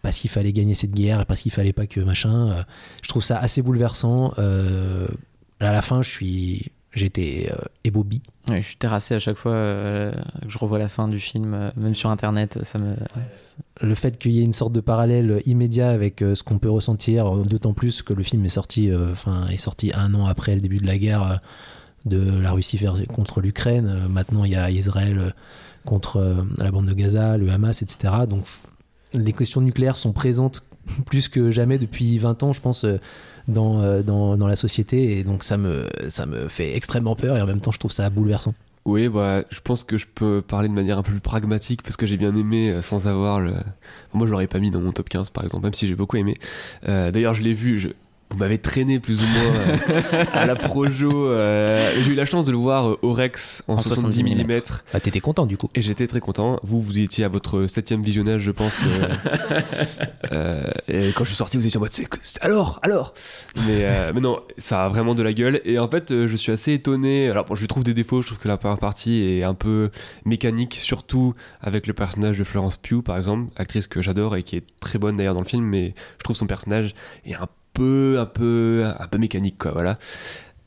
parce qu'il fallait gagner cette guerre et parce qu'il fallait pas que machin. euh, je trouve ça assez bouleversant. euh, à la fin, je suis, j'étais euh, ébobi. Ouais, je suis terrassé à chaque fois euh, que je revois la fin du film même sur internet ça me le fait qu'il y ait une sorte de parallèle immédiat avec euh, ce qu'on peut ressentir, euh, d'autant plus que le film est sorti, euh, enfin, est sorti un an après le début de la guerre de la Russie contre l'Ukraine. Maintenant, il y a Israël contre la bande de Gaza, le Hamas, etc. Donc, les questions nucléaires sont présentes plus que jamais depuis 20 ans, je pense, dans, dans, dans la société. Et donc, ça me, ça me fait extrêmement peur et en même temps, je trouve ça bouleversant. Oui, bah, je pense que je peux parler de manière un peu plus pragmatique parce que j'ai bien aimé euh, sans avoir le. Moi, je l'aurais pas mis dans mon top 15 par exemple, même si j'ai beaucoup aimé. Euh, D'ailleurs, je l'ai vu. Vous m'avez traîné plus ou moins euh, à la Projo. euh, J'ai eu la chance de le voir euh, au Rex en, En 70 mm. 70 Ah, T'étais content du coup Et j'étais très content. Vous, vous étiez à votre septième visionnage, je pense. euh, euh, et quand je suis sorti, vous étiez en mode, c'est alors, alors. Mais, euh, mais non, ça a vraiment de la gueule. Et en fait, euh, je suis assez étonné. Alors, bon, je lui trouve des défauts. Je trouve que la première partie est un peu mécanique, surtout avec le personnage de Florence Pugh, par exemple, actrice que j'adore et qui est très bonne d'ailleurs dans le film. Mais je trouve son personnage est un peu, un peu, un peu mécanique, quoi. Voilà.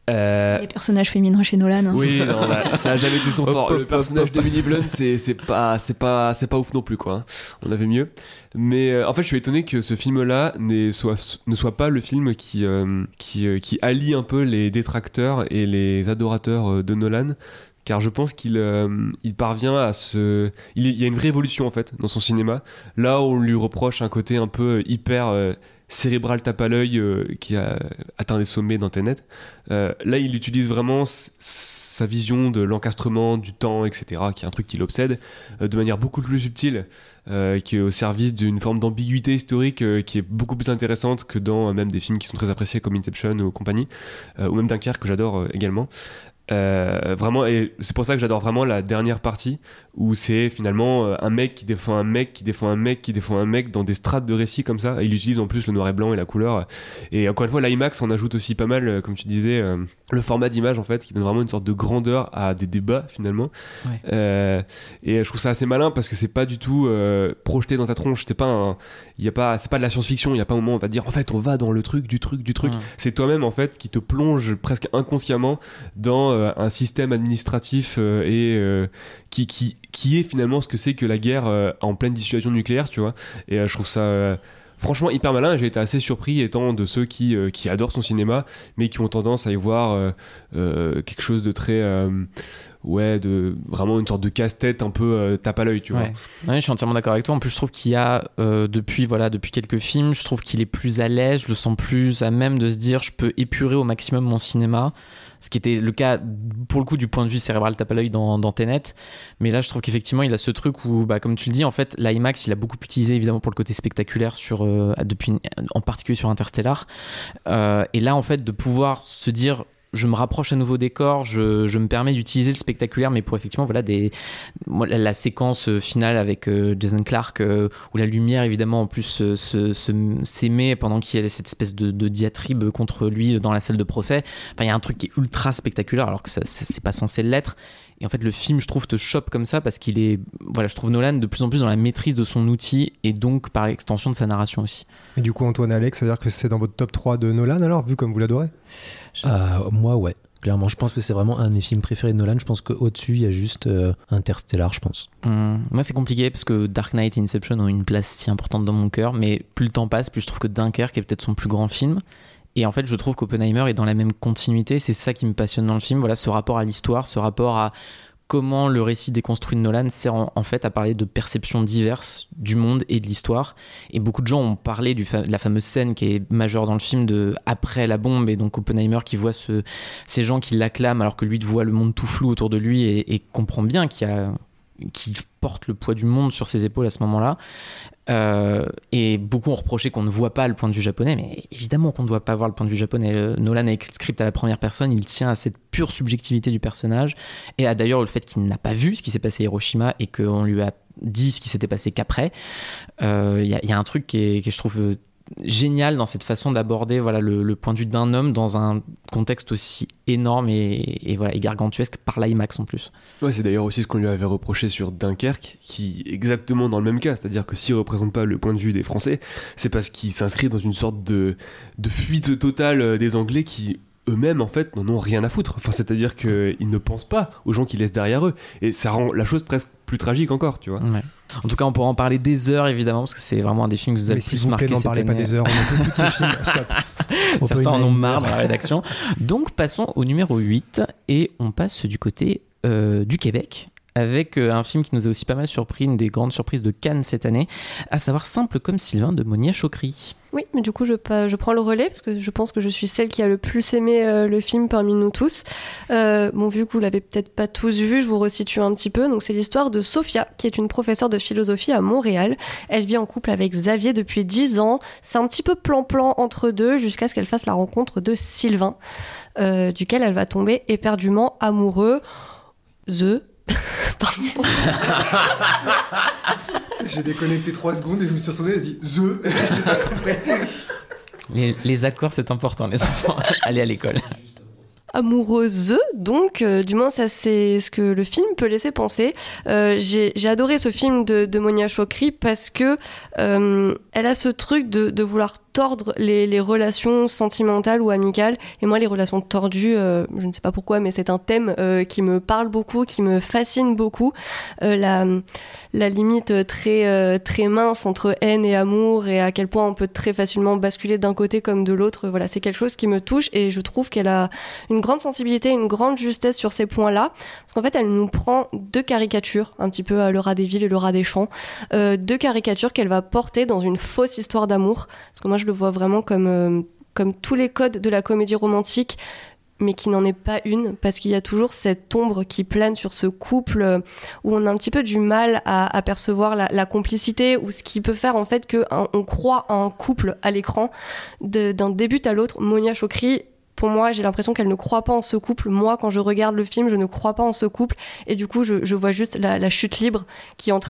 Euh, Les personnages féminins chez Nolan. hein. oui, non, là, ça a jamais été son fort. le personnage d'Emily Blunt, c'est c'est pas c'est pas c'est pas ouf non plus quoi. hein. On avait mieux. Mais euh, en fait, je suis étonné que ce film-là soit ne soit pas le film qui euh, qui euh, qui allie un peu les détracteurs et les adorateurs de Nolan. Car je pense qu'il euh, il parvient à se. Il y a une vraie évolution en fait dans son cinéma. Là, on lui reproche un côté un peu hyper euh, cérébral tape à l'œil euh, qui a atteint des sommets dans Tenet. Euh, là, il utilise vraiment sa vision de l'encastrement, du temps, etc., qui est un truc qui l'obsède, euh, de manière beaucoup plus subtile, euh, qui est au service d'une forme d'ambiguïté historique qui est beaucoup plus intéressante que dans même des films qui sont très appréciés comme Inception ou compagnie, ou même Dunkerque que j'adore également. Euh, vraiment, et c'est pour ça que j'adore vraiment la dernière partie où c'est finalement euh, un mec qui défend un mec, qui défend un mec, qui défend un mec dans des strates de récits comme ça. Et il utilise en plus le noir et blanc et la couleur. Et encore une fois, l'IMAX en ajoute aussi pas mal, euh, comme tu disais, le format d'image en fait, qui donne vraiment une sorte de grandeur à des débats finalement. Ouais. Euh, et je trouve ça assez malin parce que c'est pas du tout euh, projeté dans ta tronche. C'est pas un, il y a pas, c'est pas de la science-fiction. Il y a pas un moment où on va dire en fait on va dans le truc du truc du truc. C'est toi-même en fait qui te plonge presque inconsciemment dans euh, un système administratif euh, et euh, qui, qui, qui est finalement ce que c'est que la guerre en pleine dissuasion nucléaire, tu vois. Et je trouve ça franchement hyper malin j'ai été assez surpris étant de ceux qui, qui adorent son cinéma mais qui ont tendance à y voir quelque chose de très... ouais, de vraiment une sorte de casse-tête un peu tape à l'œil, tu vois. Ouais. Je suis entièrement d'accord avec toi. En plus, je trouve qu'il y a depuis voilà depuis quelques films, je trouve qu'il est plus à l'aise, je le sens plus à même de se dire je peux épurer au maximum mon cinéma. Ce qui était le cas pour le coup du point de vue cérébral tape à l'œil dans, dans. Mais là, je trouve qu'effectivement, il a ce truc où, bah, comme tu le dis, en fait, l'IMAX, il a beaucoup utilisé évidemment pour le côté spectaculaire sur, euh, depuis, en particulier sur Interstellar. Euh, et là, en fait, de pouvoir se dire je me rapproche à nouveau des corps, je, me permets d'utiliser le spectaculaire, mais pour effectivement, voilà, la, séquence euh, finale avec euh, Jason Clark, euh, où la lumière, évidemment, en plus, euh, se, s'émet pendant qu'il y a cette espèce de, de diatribe contre lui dans la salle de procès. Enfin, il y a un truc qui est ultra spectaculaire, alors que ça, ça- c'est pas censé l'être. Et en fait, le film, je trouve, te chope comme ça parce qu'il est. Voilà, je trouve Nolan de plus en plus dans la maîtrise de son outil et donc par extension de sa narration aussi. Et du coup, Antoine Alex, ça veut dire que c'est dans votre top 3 de Nolan alors, vu comme vous l'adorez? Euh, moi, ouais. Clairement, je pense que c'est vraiment un de mes films préférés de Nolan. Je pense qu'au-dessus, il y a juste euh, Interstellar, je pense. Hum, moi, c'est compliqué parce que Dark Knight et Inception ont une place si importante dans mon cœur, mais plus le temps passe, plus je trouve que Dunkerque est peut-être son plus grand film. Et en fait, je trouve qu'Oppenheimer est dans la même continuité. C'est ça qui me passionne dans le film. Voilà, ce rapport à l'histoire, ce rapport à comment le récit déconstruit de Nolan sert en, fait à parler de perceptions diverses du monde et de l'histoire. Et beaucoup de gens ont parlé de la fameuse scène qui est majeure dans le film de après la bombe et donc Oppenheimer qui voit ce- ces gens qui l'acclament alors que lui voit le monde tout flou autour de lui et, comprend bien qu'il porte le poids du monde sur ses épaules à ce moment-là. Euh, et beaucoup ont reproché qu'on ne voit pas le point de vue japonais, mais évidemment qu'on ne doit pas voir le point de vue japonais. Euh, Nolan a écrit le script à la première personne, il tient à cette pure subjectivité du personnage, et à d'ailleurs le fait qu'il n'a pas vu ce qui s'est passé à Hiroshima et qu'on lui a dit ce qui s'était passé qu'après. Euh, Il y, a- un truc qui est, qui est, je trouve, génial dans cette façon d'aborder voilà, le, point de vue d'un homme dans un contexte aussi énorme et, voilà, et gargantuesque par l'IMAX en plus. C'est d'ailleurs aussi ce qu'on lui avait reproché sur Dunkerque, qui exactement dans le même cas. C'est-à-dire que s'il représente pas le point de vue des Français, c'est parce qu'il s'inscrit dans une sorte de, de fuite totale euh, des Anglais qui eux-mêmes en fait n'en ont rien à foutre. Enfin, c'est-à-dire qu'ils ne pensent pas aux gens qu'ils laissent derrière eux. Et ça rend la chose presque plus tragique encore, tu vois. Ouais. En tout cas, on pourra en parler des heures évidemment, parce que c'est vraiment un des films que vous avez Mais le s'il plus vous marqué plaît, n'en parlez pas des heures, on beaucoup de ce film. Stop. Certains en ont marre dans la rédaction. Donc passons au numéro 8 et on passe du côté euh, du Québec avec euh, un film qui nous a aussi pas mal surpris, une des grandes surprises de Cannes cette année, à savoir Simple comme Sylvain de Monia Chokri. Oui, mais du coup, je, prends le relais parce que je pense que je suis celle qui a le plus aimé euh, le film parmi nous tous. Euh, bon, vu que vous l'avez peut-être pas tous vu, je vous resitue un petit peu. Donc, c'est l'histoire de Sophia, qui est une professeure de philosophie à Montréal. Elle vit en couple avec Xavier depuis 10 ans. C'est un petit peu plan-plan entre deux jusqu'à ce qu'elle fasse la rencontre de Sylvain, euh, duquel elle va tomber éperdument amoureux. The. Pardon. J'ai déconnecté 3 secondes et je me suis retourné et dit The. Les, les accords, c'est important, les enfants. Allez à l'école. amoureuse, donc, euh, du moins, ça c'est ce que le film peut laisser penser. Euh, J'ai j'ai adoré ce film de, de Monia Chokri parce que euh, elle a ce truc de, de vouloir tordre les, relations sentimentales ou amicales. Et moi, les relations tordues, euh, je ne sais pas pourquoi, mais c'est un thème euh, qui me parle beaucoup, qui me fascine beaucoup. Euh, la, la limite très, très mince entre haine et amour et à quel point on peut très facilement basculer d'un côté comme de l'autre. Voilà, c'est quelque chose qui me touche et je trouve qu'elle a une grande sensibilité, une grande justesse sur ces points-là. Parce qu'en fait, elle nous prend deux caricatures, un petit peu le rat des villes et le rat des champs, deux caricatures qu'elle va porter dans une fausse histoire d'amour. Parce que moi, je le vois vraiment comme, euh, comme tous les codes de la comédie romantique mais qui n'en est pas une, parce qu'il y a toujours cette ombre qui plane sur ce couple euh, où on a un petit peu du mal à, à percevoir la, complicité, ou ce qui peut faire en fait qu'on croit à un couple à l'écran. D'un début à l'autre, Monia Chokri pour moi, j'ai l'impression qu'elle ne croit pas en ce couple. Moi, quand je regarde le film, je ne crois pas en ce couple. Et du coup, je, vois juste la, la chute libre qui est en train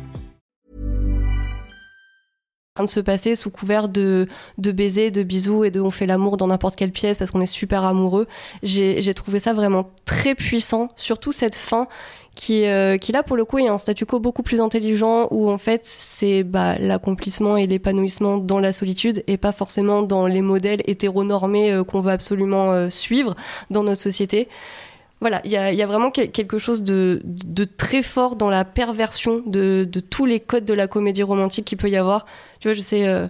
de se passer sous couvert de, de baisers, de bisous et de on fait l'amour dans n'importe quelle pièce parce qu'on est super amoureux. J'ai j'ai trouvé ça vraiment très puissant, surtout cette fin qui, euh, qui là pour le coup est un statu quo beaucoup plus intelligent où en fait c'est bah, l'accomplissement et l'épanouissement dans la solitude et pas forcément dans les modèles hétéronormés euh, qu'on veut absolument euh, suivre dans notre société. Voilà, il y a, y a vraiment quel- quelque chose de, de très fort dans la perversion de, de tous les codes de la comédie romantique qu'il peut y avoir. Tu vois, je sais, euh,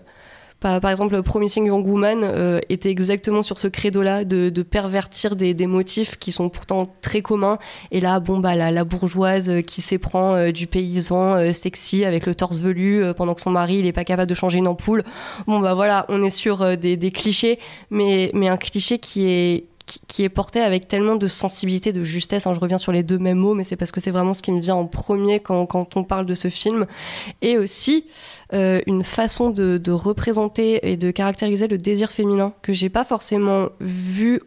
par, exemple, Promising Young Woman euh, était exactement sur ce credo-là de, de pervertir des, des motifs qui sont pourtant très communs. Et là, bon, bah, la, la bourgeoise euh, qui s'éprend euh, du paysan euh, sexy avec le torse velu pendant que son mari, il est pas capable de changer une ampoule. Bon, bah voilà, on est sur des, des clichés, mais, mais un cliché qui est qui- est porté avec tellement de sensibilité, de justesse. hein. je reviens sur les deux mêmes mots, mais c'est parce que c'est vraiment ce qui me vient en premier quand, on parle de ce film. Et aussi euh, une façon de, représenter et de caractériser le désir féminin que j'ai pas forcément vu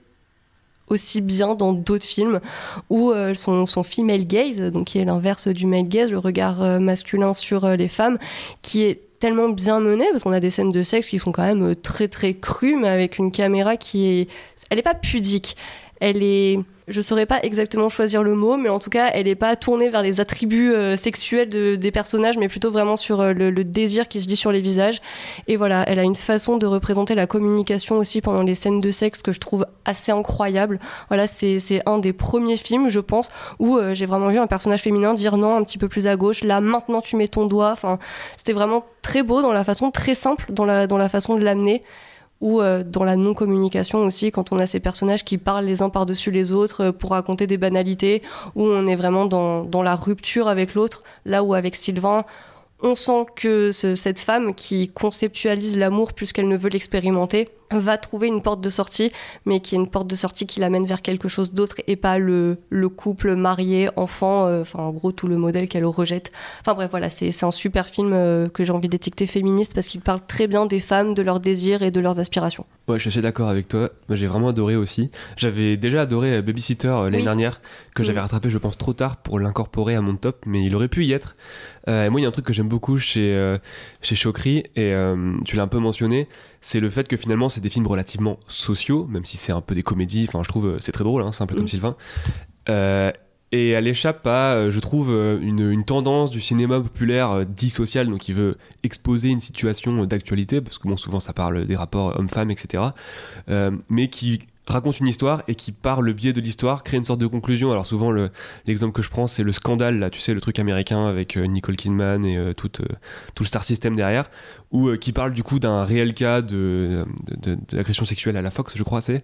aussi bien dans d'autres films où euh, son, son female gaze, donc qui est l'inverse du male gaze, le regard euh, masculin sur les femmes, qui est tellement bien mené parce qu'on a des scènes de sexe qui sont quand même euh, très très crues mais avec une caméra qui est elle est pas pudique. Elle est je saurais pas exactement choisir le mot mais en tout cas elle est pas tournée vers les attributs euh, sexuels de- des personnages mais plutôt vraiment sur euh, le, désir qui se lit sur les visages. Et voilà elle a une façon de représenter la communication aussi pendant les scènes de sexe que je trouve assez incroyable. Voilà c'est c'est un des premiers films je pense où euh, j'ai vraiment vu un personnage féminin dire non un petit peu plus à gauche. Là maintenant tu mets ton doigt. Enfin c'était vraiment très beau dans la façon très simple dans la dans la façon de l'amener ou euh, dans la non-communication aussi, quand on a ces personnages qui parlent les uns par-dessus les autres euh, pour raconter des banalités, où on est vraiment dans, la rupture avec l'autre, là où avec Sylvain, on sent que ce- cette femme qui conceptualise l'amour plus qu'elle ne veut l'expérimenter va trouver une porte de sortie, mais qui est une porte de sortie qui l'amène vers quelque chose d'autre et pas le, le couple marié, enfant, euh, enfin en gros tout le modèle qu'elle rejette. Enfin bref, voilà, c'est un super film euh, que j'ai envie d'étiqueter féministe parce qu'il parle très bien des femmes, de leurs désirs et de leurs aspirations. Ouais, je suis assez d'accord avec toi. Moi, j'ai vraiment adoré aussi. J'avais déjà adoré euh, Babysitter euh, l'année Oui. dernière, que j'avais Mm. rattrapé, je pense, trop tard pour l'incorporer à mon top, mais il aurait pu y être. Et moi, il y a un truc que j'aime beaucoup chez, chez Chokri, et tu l'as un peu mentionné, c'est le fait que finalement, c'est des films relativement sociaux, même si c'est un peu des comédies. Enfin, je trouve, euh, c'est très drôle, hein, c'est un peu comme Mm. Sylvain. Euh, et elle échappe à, euh, je trouve, une, une tendance du cinéma populaire dit social, donc il veut exposer une situation d'actualité, parce que bon, souvent ça parle des rapports hommes-femmes, etc. Euh, mais qui raconte une histoire et qui, par le biais de l'histoire, crée une sorte de conclusion. Alors souvent, le- l'exemple que je prends, c'est le scandale, là, tu sais, le truc américain avec euh, Nicole Kidman et euh, tout, euh, tout le star system derrière, ou euh, qui parle du coup d'un réel cas de, de- sexuelle à la Fox, je crois, c'est.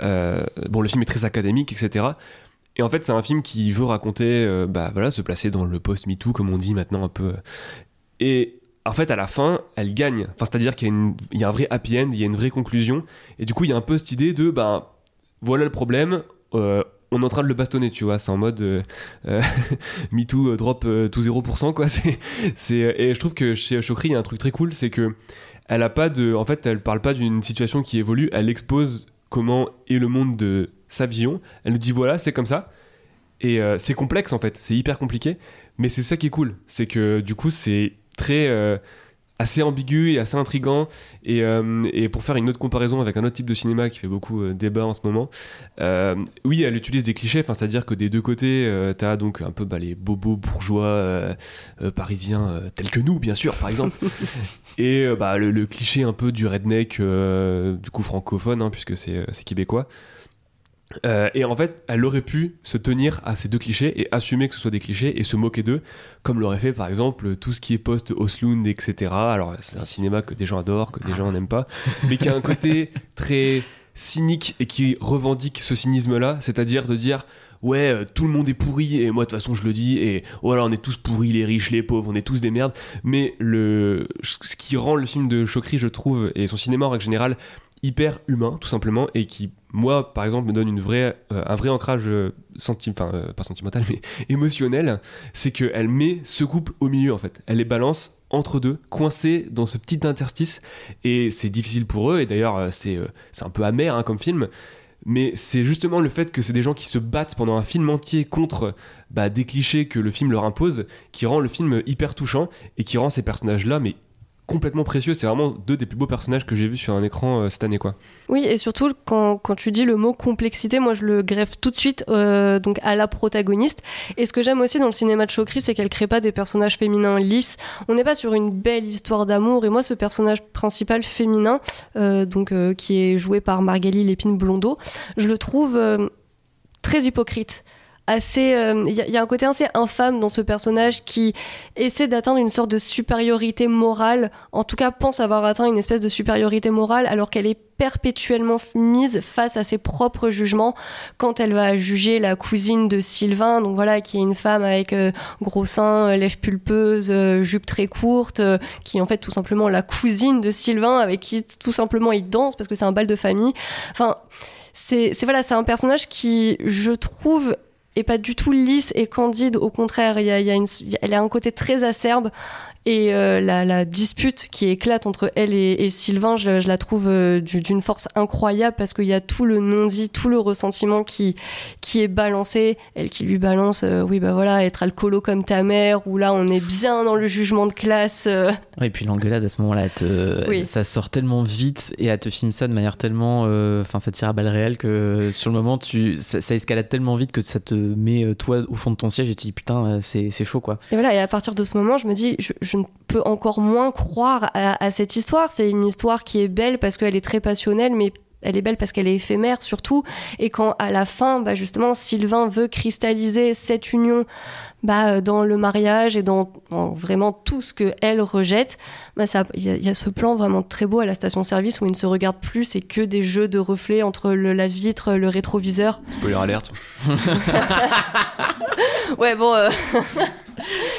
Bon, le film est très académique, etc. Et en fait, c'est un film qui veut raconter, bah voilà, se placer dans le post-MeToo, comme on dit maintenant un peu. Et en fait, à la fin, elle gagne. Enfin, c'est-à-dire qu'il y, a il y a un vrai happy end, il y a une vraie conclusion. Et du coup, il y a un peu cette idée de, ben, voilà le problème, euh, on est en train de le bastonner, tu vois. C'est en mode euh, euh, MeToo drop tout 0%, quoi. Et je trouve que chez Chokri, il y a un truc très cool, c'est que elle a pas de. En fait, elle parle pas d'une situation qui évolue, elle expose comment est le monde de sa vision. Elle nous dit, voilà, c'est comme ça. Et c'est complexe, en fait. C'est hyper compliqué. Mais c'est ça qui est cool. C'est que, du coup, c'est très. euh, assez ambigu et assez intrigant. Et, euh, et, pour faire une autre comparaison avec un autre type de cinéma qui fait beaucoup euh, débat en ce moment, euh, oui, elle utilise des clichés, c'est-à-dire que des deux côtés, tu as donc un peu bah, les bobos bourgeois parisiens tels que nous, bien sûr, par exemple, et bah, le, le cliché un peu du redneck, du coup francophone, hein, puisque c'est québécois. Euh, et en fait, elle aurait pu se tenir à ces deux clichés et assumer que ce soit des clichés et se moquer d'eux, comme l'aurait fait par exemple tout ce qui est post-Oslund, etc. Alors, c'est un cinéma que des gens adorent, que des gens n'aiment pas, mais qui a un côté très cynique et qui revendique ce cynisme-là, c'est-à-dire de dire ouais, euh, tout le monde est pourri, et moi de toute façon je le dis, et voilà, on est tous pourris, les riches, les pauvres, on est tous des merdes. Mais le, ce qui rend le film de Chokri, je trouve, et son cinéma en règle générale, hyper humain, tout simplement, et qui, moi, par exemple, me donne une vraie, euh, un vrai ancrage euh, senti euh, pas sentimental, mais émotionnel, c'est qu'elle met ce couple au milieu, en fait. Elle les balance entre deux, coincés dans ce petit interstice, et c'est difficile pour eux, et d'ailleurs, c'est euh, c'est un peu amer hein, comme film, mais c'est justement le fait que c'est des gens qui se battent pendant un film entier contre bah, des clichés que le film leur impose qui rend le film hyper touchant et qui rend ces personnages-là mais complètement précieux. C'est vraiment deux des plus beaux personnages que j'ai vus sur un écran euh, cette année, quoi. Oui, et surtout quand, tu dis le mot complexité, moi je le greffe tout de suite euh, donc à la protagoniste. Et ce que j'aime aussi dans le cinéma de Chokri, c'est qu'elle crée pas des personnages féminins lisses. On n'est pas sur une belle histoire d'amour. Et moi, ce personnage principal féminin, euh, donc qui est joué par Margali Lépine Blondeau, je le trouve très hypocrite assez il y, a- un côté assez infâme dans ce personnage qui essaie d'atteindre une sorte de supériorité morale en tout cas pense avoir atteint une espèce de supériorité morale alors qu'elle est perpétuellement mise face à ses propres jugements. Quand elle va juger la cousine de Sylvain donc voilà qui est une femme avec euh, gros seins euh, lèvres pulpeuses euh, jupe très courte euh, qui est en fait tout simplement la cousine de Sylvain avec qui tout simplement il danse parce que c'est un bal de famille. Enfin c'est- voilà c'est un personnage qui je trouve est pas du tout lisse et candide. Au contraire, il y a, une, elle a un côté très acerbe. Et euh, la, la dispute qui éclate entre elle et, et Sylvain, je, je la trouve euh, du- d'une force incroyable parce qu'il y a tout le non-dit, tout le ressentiment qui, qui est balancé. Elle qui lui balance, euh, oui, bah voilà, être alcoolo comme ta mère, ou là, on est bien dans le jugement de classe. Ouais, et puis l'engueulade à ce moment-là, Oui. ça sort tellement vite et elle te filme ça de manière tellement. Enfin, ça tire à balles réelles que sur le moment, tu, ça, ça escalade tellement vite que ça te met toi au fond de ton siège et tu dis putain, c'est c'est chaud quoi. Et voilà, et à partir de ce moment, je me dis, je, je ne peux encore moins croire à, à cette histoire. C'est une histoire qui est belle parce qu'elle est très passionnelle, mais elle est belle parce qu'elle est éphémère surtout. Et quand à la fin, bah justement, Sylvain veut cristalliser cette union bah, dans le mariage et dans, dans vraiment tout ce que elle rejette, bah il y, a- il y a ce plan vraiment très beau à la station-service où ils ne se regardent plus, c'est que des jeux de reflets entre le, la vitre, le rétroviseur. Spoiler alerte. Ouais, bon, euh,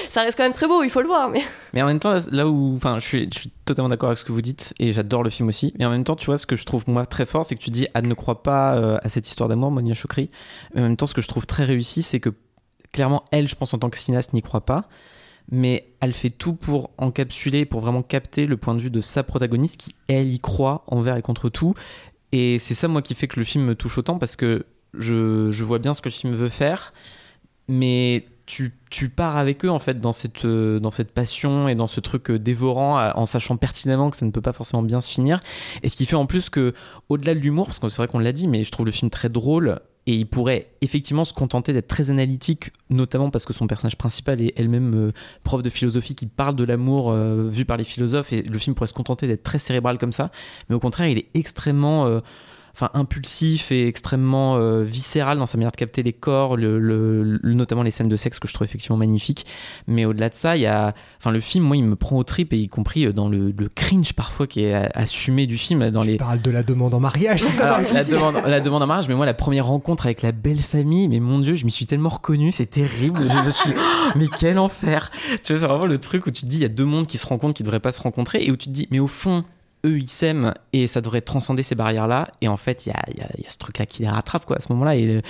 ça reste quand même très beau, il faut le voir, mais. En même temps, là, où. Enfin, je suis, totalement d'accord avec ce que vous dites et j'adore le film aussi. Mais en même temps, tu vois, ce que je trouve moi très fort, c'est que tu dis Anne ne croit pas euh, à cette histoire d'amour, Monia Chokri. En même temps, ce que je trouve très réussi, c'est que clairement, elle, je pense, en tant que cinéaste, n'y croit pas. Mais elle fait tout pour encapsuler, pour vraiment capter le point de vue de sa protagoniste qui, elle, y croit envers et contre tout. Et c'est ça, moi, qui fait que le film me touche autant parce que je vois bien ce que le film veut faire, mais tu, pars avec eux en fait dans cette, euh, dans cette passion et dans ce truc euh, dévorant en sachant pertinemment que ça ne peut pas forcément bien se finir. Et ce qui fait en plus que, au-delà de l'humour, parce que c'est vrai qu'on l'a dit, mais je trouve le film très drôle. Et il pourrait effectivement se contenter d'être très analytique, notamment parce que son personnage principal est elle-même euh, prof de philosophie qui parle de l'amour vu par les philosophes. Et le film pourrait se contenter d'être très cérébral comme ça. Mais au contraire, il est extrêmement enfin impulsif et extrêmement euh, viscéral dans sa manière de capter les corps, le, le- le- notamment les scènes de sexe que je trouve effectivement magnifiques. Mais au-delà de ça, il y a, enfin le film, moi, il me prend aux tripes et y compris euh, dans le, le cringe parfois qui est assumé du film, dans les. Parle de la demande en mariage, c'est ça Alors, le la, demande, la demande en mariage, mais moi, la première rencontre avec la belle famille, mais mon Dieu, je m'y suis tellement reconnu, c'est terrible. Je me suis Oh, mais quel enfer! Tu vois, c'est vraiment le truc où tu te dis, il y a deux mondes qui se rencontrent, qui ne devraient pas se rencontrer, et où tu te dis, mais au fond, eux ils s'aiment et ça devrait transcender ces barrières là et en fait il y a, il y a- il y a ce truc là qui les rattrape quoi à ce moment là et le,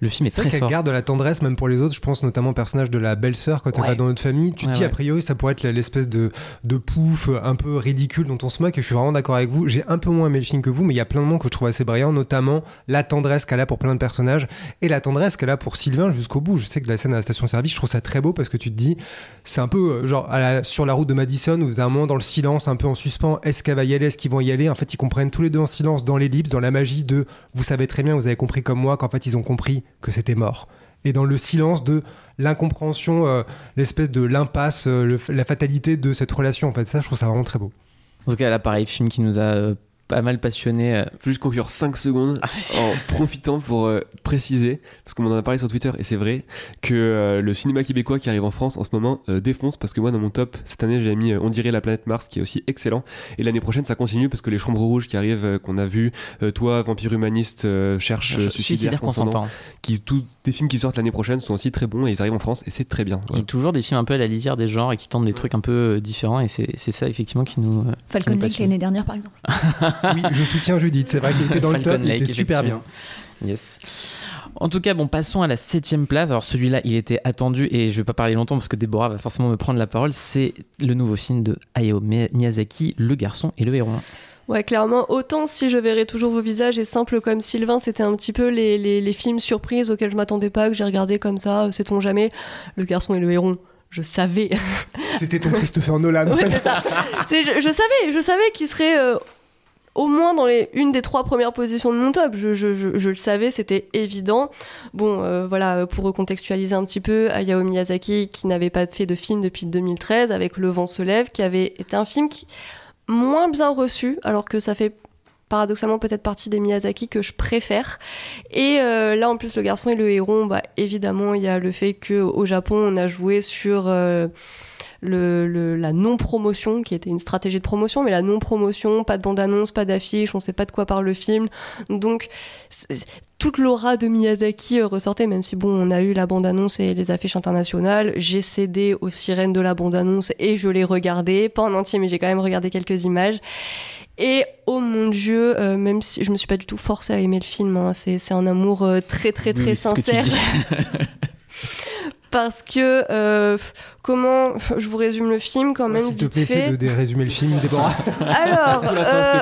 le film est, C'est très fort garde de la tendresse même pour les autres. Je pense notamment au personnage de la belle-sœur quand elle Ouais. va dans notre famille. Tu te dis ouais. a priori ça pourrait être l'espèce de, de pouf un peu ridicule dont on se moque et je suis vraiment d'accord avec vous. J'ai un peu moins aimé le film que vous mais il y a plein de moments que je trouve assez brillants notamment la tendresse qu'elle a pour plein de personnages et la tendresse qu'elle a pour Sylvain jusqu'au bout. Je sais que la scène à la station-service je trouve ça très beau parce que tu te dis c'est un peu euh, genre à la- sur la route de Madison où à un moment dans le silence un peu en suspens est-ce qu'elle va y aller est-ce qu'ils vont y aller en fait ils comprennent tous les deux en silence dans l'ellipse dans la magie de vous savez très bien vous avez compris comme moi qu'en fait ils ont compris que c'était mort et dans le silence de l'incompréhension, euh, l'espèce de l'impasse, euh, la fatalité de cette relation. En fait, ça, je trouve ça vraiment très beau. en tout cas là pareil film qui nous a euh, pas mal passionné euh, Je juste conclure 5 secondes en profitant pour euh, préciser, parce qu'on en a parlé sur Twitter et c'est vrai, que euh, le cinéma québécois qui arrive en France en ce moment euh, défonce parce que moi dans mon top cette année j'ai mis euh, On dirait la planète Mars qui est aussi excellent et l'année prochaine ça continue parce que les Chambres Rouges qui arrivent, euh, qu'on a vu, euh, toi Vampire Humaniste, euh, Cherche euh, Suicidaire consentant qui tous des films qui sortent l'année prochaine sont aussi très bons et ils arrivent en France et c'est très bien. et toujours des films un peu à la lisière des genres et qui tentent des trucs un peu différents et c'est c'est ça effectivement qui nous euh, Falcon passionne. l'année dernière, par exemple. oui, je soutiens Judith. C'est vrai qu'il était dans le top, il Lake, était super bien. Yes. En tout cas, bon, passons à la septième place. Alors celui-là, il était attendu et je vais pas parler longtemps parce que Déborah va forcément me prendre la parole. C'est le nouveau film de Hayao Mi- Miyazaki, Le Garçon et le Héron. Ouais, clairement, autant si je verrais toujours vos visages et simple comme Sylvain, c'était un petit peu les, les, les films surprises auxquels je m'attendais pas, que j'ai regardé comme ça, sait-on jamais. Le garçon et le héron, je savais. C'était ton Christopher Nolan. Ouais, ça. Je savais, je savais qu'il serait euh, au moins dans une des trois premières positions de mon top. Je, le savais, c'était évident. Bon, euh, voilà, pour recontextualiser un petit peu, Hayao Miyazaki, qui n'avait pas fait de film depuis 2013, avec Le vent se lève, qui avait été un film qui moins bien reçu, alors que ça fait paradoxalement peut-être partie des Miyazaki que je préfère. Et euh, là, en plus, le garçon et le héron, bah, évidemment, il y a le fait qu'au Japon, on a joué sur euh, le, le- la non-promotion, qui était une stratégie de promotion, mais la non-promotion, pas de bande-annonce, pas d'affiche, on sait pas de quoi parle le film. Donc, toute l'aura de Miyazaki euh, ressortait, même si, bon, on a eu la bande-annonce et les affiches internationales. J'ai cédé aux sirènes de la bande-annonce et je l'ai regardé, pas en entier, mais j'ai quand même regardé quelques images. Et oh mon dieu, euh, même si je me suis pas du tout forcée à aimer le film, hein, c'est un amour euh, très très très Oui, sincère. Parce que euh, comment je vous résume le film quand même S'il te plaît, essaie fait. de résumer le film, Déborah. Alors, fin, euh,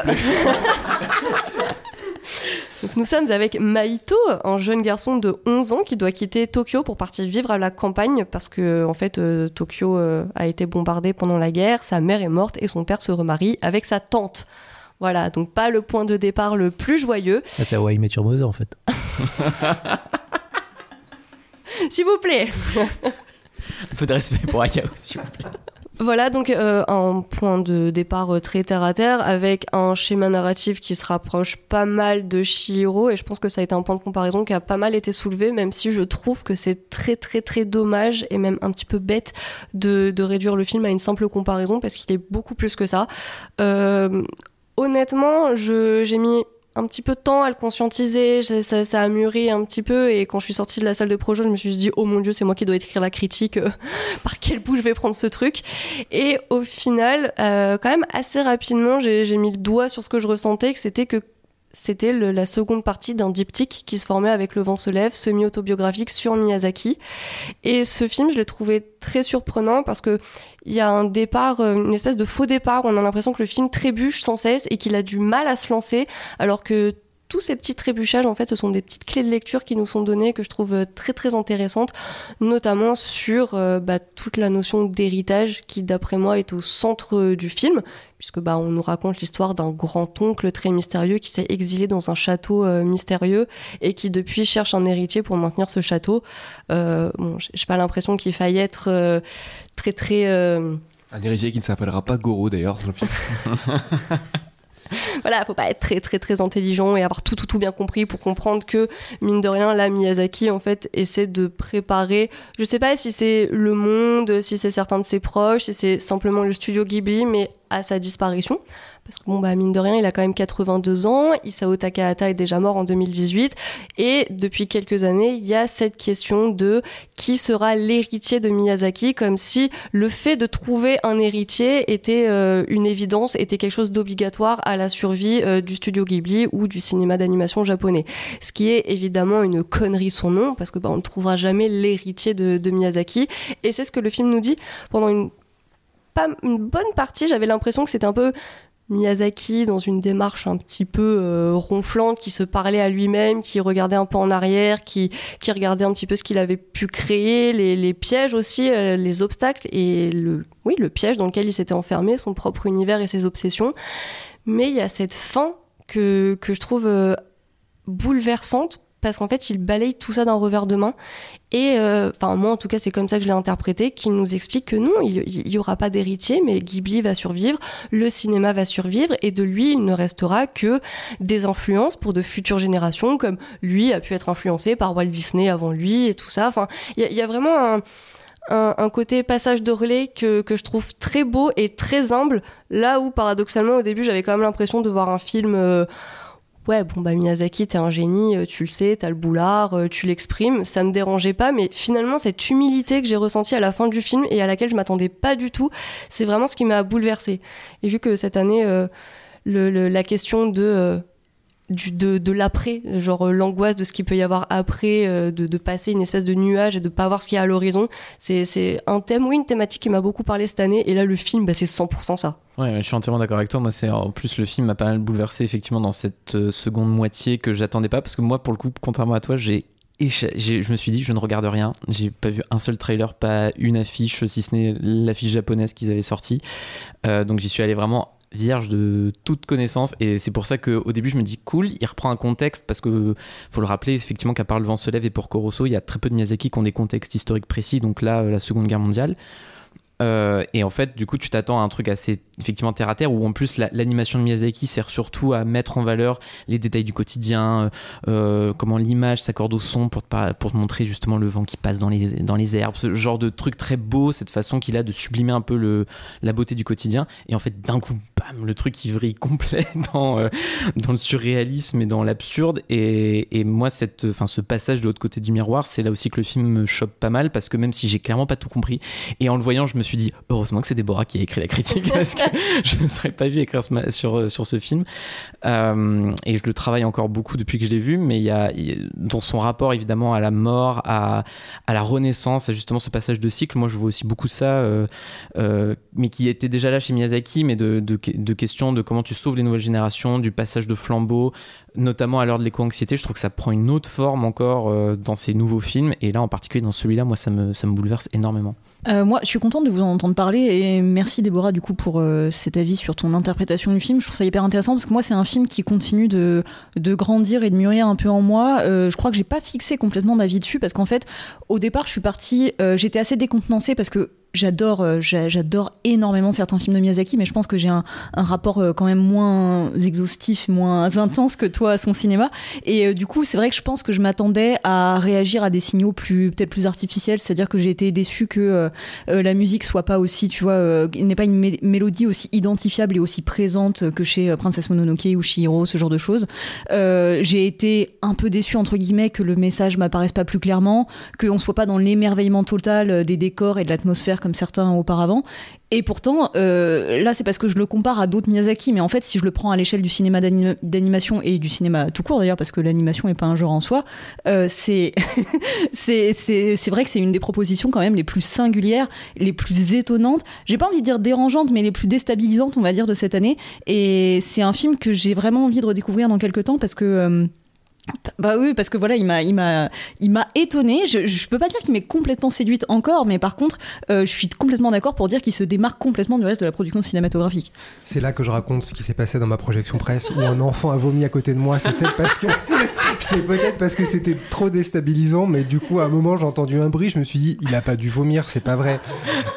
Donc nous sommes avec Maito, un jeune garçon de 11 ans qui doit quitter Tokyo pour partir vivre à la campagne parce que en fait euh, Tokyo euh, a été bombardé pendant la guerre, sa mère est morte et son père se remarie avec sa tante. Voilà, donc pas le point de départ le plus joyeux. Ah, c'est Hawaii Met Your Mother en fait. S'il vous plaît. Un peu de respect pour Hayao, s'il vous plaît. Voilà donc euh, un point de départ euh, très terre à terre avec un schéma narratif qui se rapproche pas mal de Shihiro et je pense que ça a été un point de comparaison qui a pas mal été soulevé même si je trouve que c'est très très très dommage et même un petit peu bête de, de réduire le film à une simple comparaison parce qu'il est beaucoup plus que ça. Euh, honnêtement, je- j'ai mis un petit peu de temps à le conscientiser, ça, a mûri un petit peu. Et quand je suis sortie de la salle de projet, je me suis dit oh mon dieu, c'est moi qui dois écrire la critique, euh, par quel bout je vais prendre ce truc. Et au final, euh, quand même assez rapidement, j'ai mis le doigt sur ce que je ressentais, que c'était que c'était la seconde partie d'un diptyque qui se formait avec Le vent se lève, semi-autobiographique sur Miyazaki. Et ce film, je l'ai trouvé très surprenant parce que il y a un départ, euh, une espèce de faux départ. où On a l'impression que le film trébuche sans cesse et qu'il a du mal à se lancer, alors que tous ces petits trébuchages, en fait, ce sont des petites clés de lecture qui nous sont données que je trouve euh, très très intéressantes, notamment sur euh, bah, toute la notion d'héritage qui, d'après moi, est au centre euh, du film, puisque bah, on nous raconte l'histoire d'un grand-oncle très mystérieux qui s'est exilé dans un château euh, mystérieux et qui depuis cherche un héritier pour maintenir ce château. Euh, bon, j'ai pas l'impression qu'il faille être euh, très très euh, Un héritier qui ne s'appellera pas Goro d'ailleurs dans le film. voilà, faut pas être très très très intelligent et avoir tout tout tout bien compris pour comprendre que mine de rien, là Miyazaki en fait essaie de préparer, je sais pas si c'est le monde, si c'est certains de ses proches, si c'est simplement le studio Ghibli, mais à sa disparition, parce que bon bah mine de rien il a quand même 82 ans, Isao Takahata est déjà mort en 2018 et depuis quelques années il y a cette question de qui sera l'héritier de Miyazaki comme si le fait de trouver un héritier était euh, une évidence, était quelque chose d'obligatoire à la survie euh, du studio Ghibli ou du cinéma d'animation japonais. Ce qui est évidemment une connerie son nom parce que bah, on ne trouvera jamais l'héritier de, Miyazaki et c'est ce que le film nous dit pendant une bonne partie, j'avais l'impression que c'était un peu Miyazaki dans une démarche un petit peu euh, ronflante, qui se parlait à lui-même, qui regardait un peu en arrière, qui, regardait un petit peu ce qu'il avait pu créer, les, pièges aussi, euh, les obstacles et le, oui, le piège dans lequel il s'était enfermé, son propre univers et ses obsessions. Mais il y a cette fin que, que je trouve euh, bouleversante parce qu'en fait, il balaye tout ça d'un revers de main. Et, euh, enfin, moi, en tout cas, c'est comme ça que je l'ai interprété, qu'il nous explique que non, il n'y aura pas d'héritier, mais Ghibli va survivre, le cinéma va survivre, et de lui, il ne restera que des influences pour de futures générations, comme lui a pu être influencé par Walt Disney avant lui, et tout ça. Enfin, il y, a vraiment un, côté passage de relais que, que, je trouve très beau et très humble, là où, paradoxalement, au début, j'avais quand même l'impression de voir un film... Euh, ouais, bon, bah Miyazaki, t'es un génie, euh, tu le sais, t'as le boulard, euh, tu l'exprimes, ça me dérangeait pas, mais finalement, cette humilité que j'ai ressentie à la fin du film et à laquelle je m'attendais pas du tout, c'est vraiment ce qui m'a bouleversée. Et vu que cette année, euh, le, le, la question de. De, l'après, genre euh, l'angoisse de ce qu'il peut y avoir après, euh, de, passer une espèce de nuage et de pas voir ce qu'il y a à l'horizon. C'est un thème, oui, une thématique qui m'a beaucoup parlé cette année. Et là, le film, bah, c'est 100% ça. Ouais, je suis entièrement d'accord avec toi. Moi, c'est en plus le film m'a pas mal bouleversé effectivement dans cette euh, seconde moitié que j'attendais pas parce que moi, pour le coup, contrairement à toi, j'ai je me suis dit, je ne regarde rien. J'ai pas vu un seul trailer, pas une affiche, si ce n'est l'affiche japonaise qu'ils avaient sortie. Donc j'y suis allé vraiment vierge de toute connaissance. Et c'est pour ça qu'au début je me dis cool il reprend un contexte parce que faut le rappeler effectivement qu'à part le vent se lève et pour Corosso il y a très peu de Miyazaki qui ont des contextes historiques précis donc là la seconde guerre mondiale euh, et en fait, du coup, tu t'attends à un truc assez effectivement terre à terre où en plus l'animation la, de Miyazaki sert surtout à mettre en valeur les détails du quotidien, euh, comment l'image s'accorde au son pour te, pour te montrer justement le vent qui passe dans les, dans les herbes, ce genre de truc très beau, cette façon qu'il a de sublimer un peu le, la beauté du quotidien. Et en fait, d'un coup, bam, le truc il vrille complet dans, euh, dans le surréalisme et dans l'absurde. Et, et, moi, cette, enfin, ce passage de l'autre côté du miroir, c'est là aussi que le film me chope pas mal parce que même si j'ai clairement pas tout compris, et en le voyant, je me suis dit, heureusement que c'est Déborah qui a écrit la critique parce que je ne serais pas vu écrire sur, sur ce film. Euh, et je le travaille encore beaucoup depuis que je l'ai vu, mais il y, a, dans son rapport évidemment à la mort, à, à la renaissance, à justement ce passage de cycle, moi je vois aussi beaucoup ça, euh, euh, mais qui était déjà là chez Miyazaki, mais de, de, de questions de comment tu sauves les nouvelles générations, du passage de flambeau, notamment à l'heure de l'éco-anxiété. Je trouve que ça prend une autre forme encore euh, dans ces nouveaux films, et là en particulier dans celui-là, moi ça me, ça me bouleverse énormément. Euh, moi, je suis contente de entendre parler et merci Déborah du coup pour euh, cet avis sur ton interprétation du film. Je trouve ça hyper intéressant parce que moi, c'est un film qui continue de, de grandir et de mûrir un peu en moi. Euh, je crois que j'ai pas fixé complètement d'avis dessus parce qu'en fait, au départ, je suis partie, euh, j'étais assez décontenancée parce que j'adore euh, j'adore énormément certains films de Miyazaki mais je pense que j'ai un, rapport euh, quand même moins exhaustif moins intense que toi à son cinéma. Et euh, du coup c'est vrai que je pense que je m'attendais à réagir à des signaux plus peut-être plus artificiels. C'est-à-dire que j'ai été déçue que la musique soit pas aussi tu vois n'est pas une mé mélodie aussi identifiable et aussi présente que chez Princess Mononoke ou Chihiro ce genre de choses. J'ai été un peu déçue entre guillemets que le message m'apparaisse pas plus clairement qu'on soit pas dans l'émerveillement total des décors et de l'atmosphère comme certains auparavant. Et pourtant, euh, là, c'est parce que je le compare à d'autres Miyazaki, mais en fait, si je le prends à l'échelle du cinéma d'animation et du cinéma tout court d'ailleurs, parce que l'animation n'est pas un genre en soi, euh, c'est c'est vrai que c'est une des propositions quand même les plus singulières, les plus étonnantes. J'ai pas envie de dire dérangeantes, mais les plus déstabilisantes, on va dire, de cette année. Et c'est un film que j'ai vraiment envie de redécouvrir dans quelques temps parce que euh, bah oui, parce que voilà, il m'a, il m'a, il m'a étonné. Je, je peux pas dire qu'il m'est complètement séduite encore, mais par contre, euh, je suis complètement d'accord pour dire qu'il se démarque complètement du reste de la production cinématographique. C'est là que je raconte ce qui s'est passé dans ma projection presse où un enfant a vomi à côté de moi. C'était parce que c'est peut-être parce que c'était trop déstabilisant, mais du coup, à un moment, j'ai entendu un bruit, je me suis dit, il a pas dû vomir, c'est pas vrai.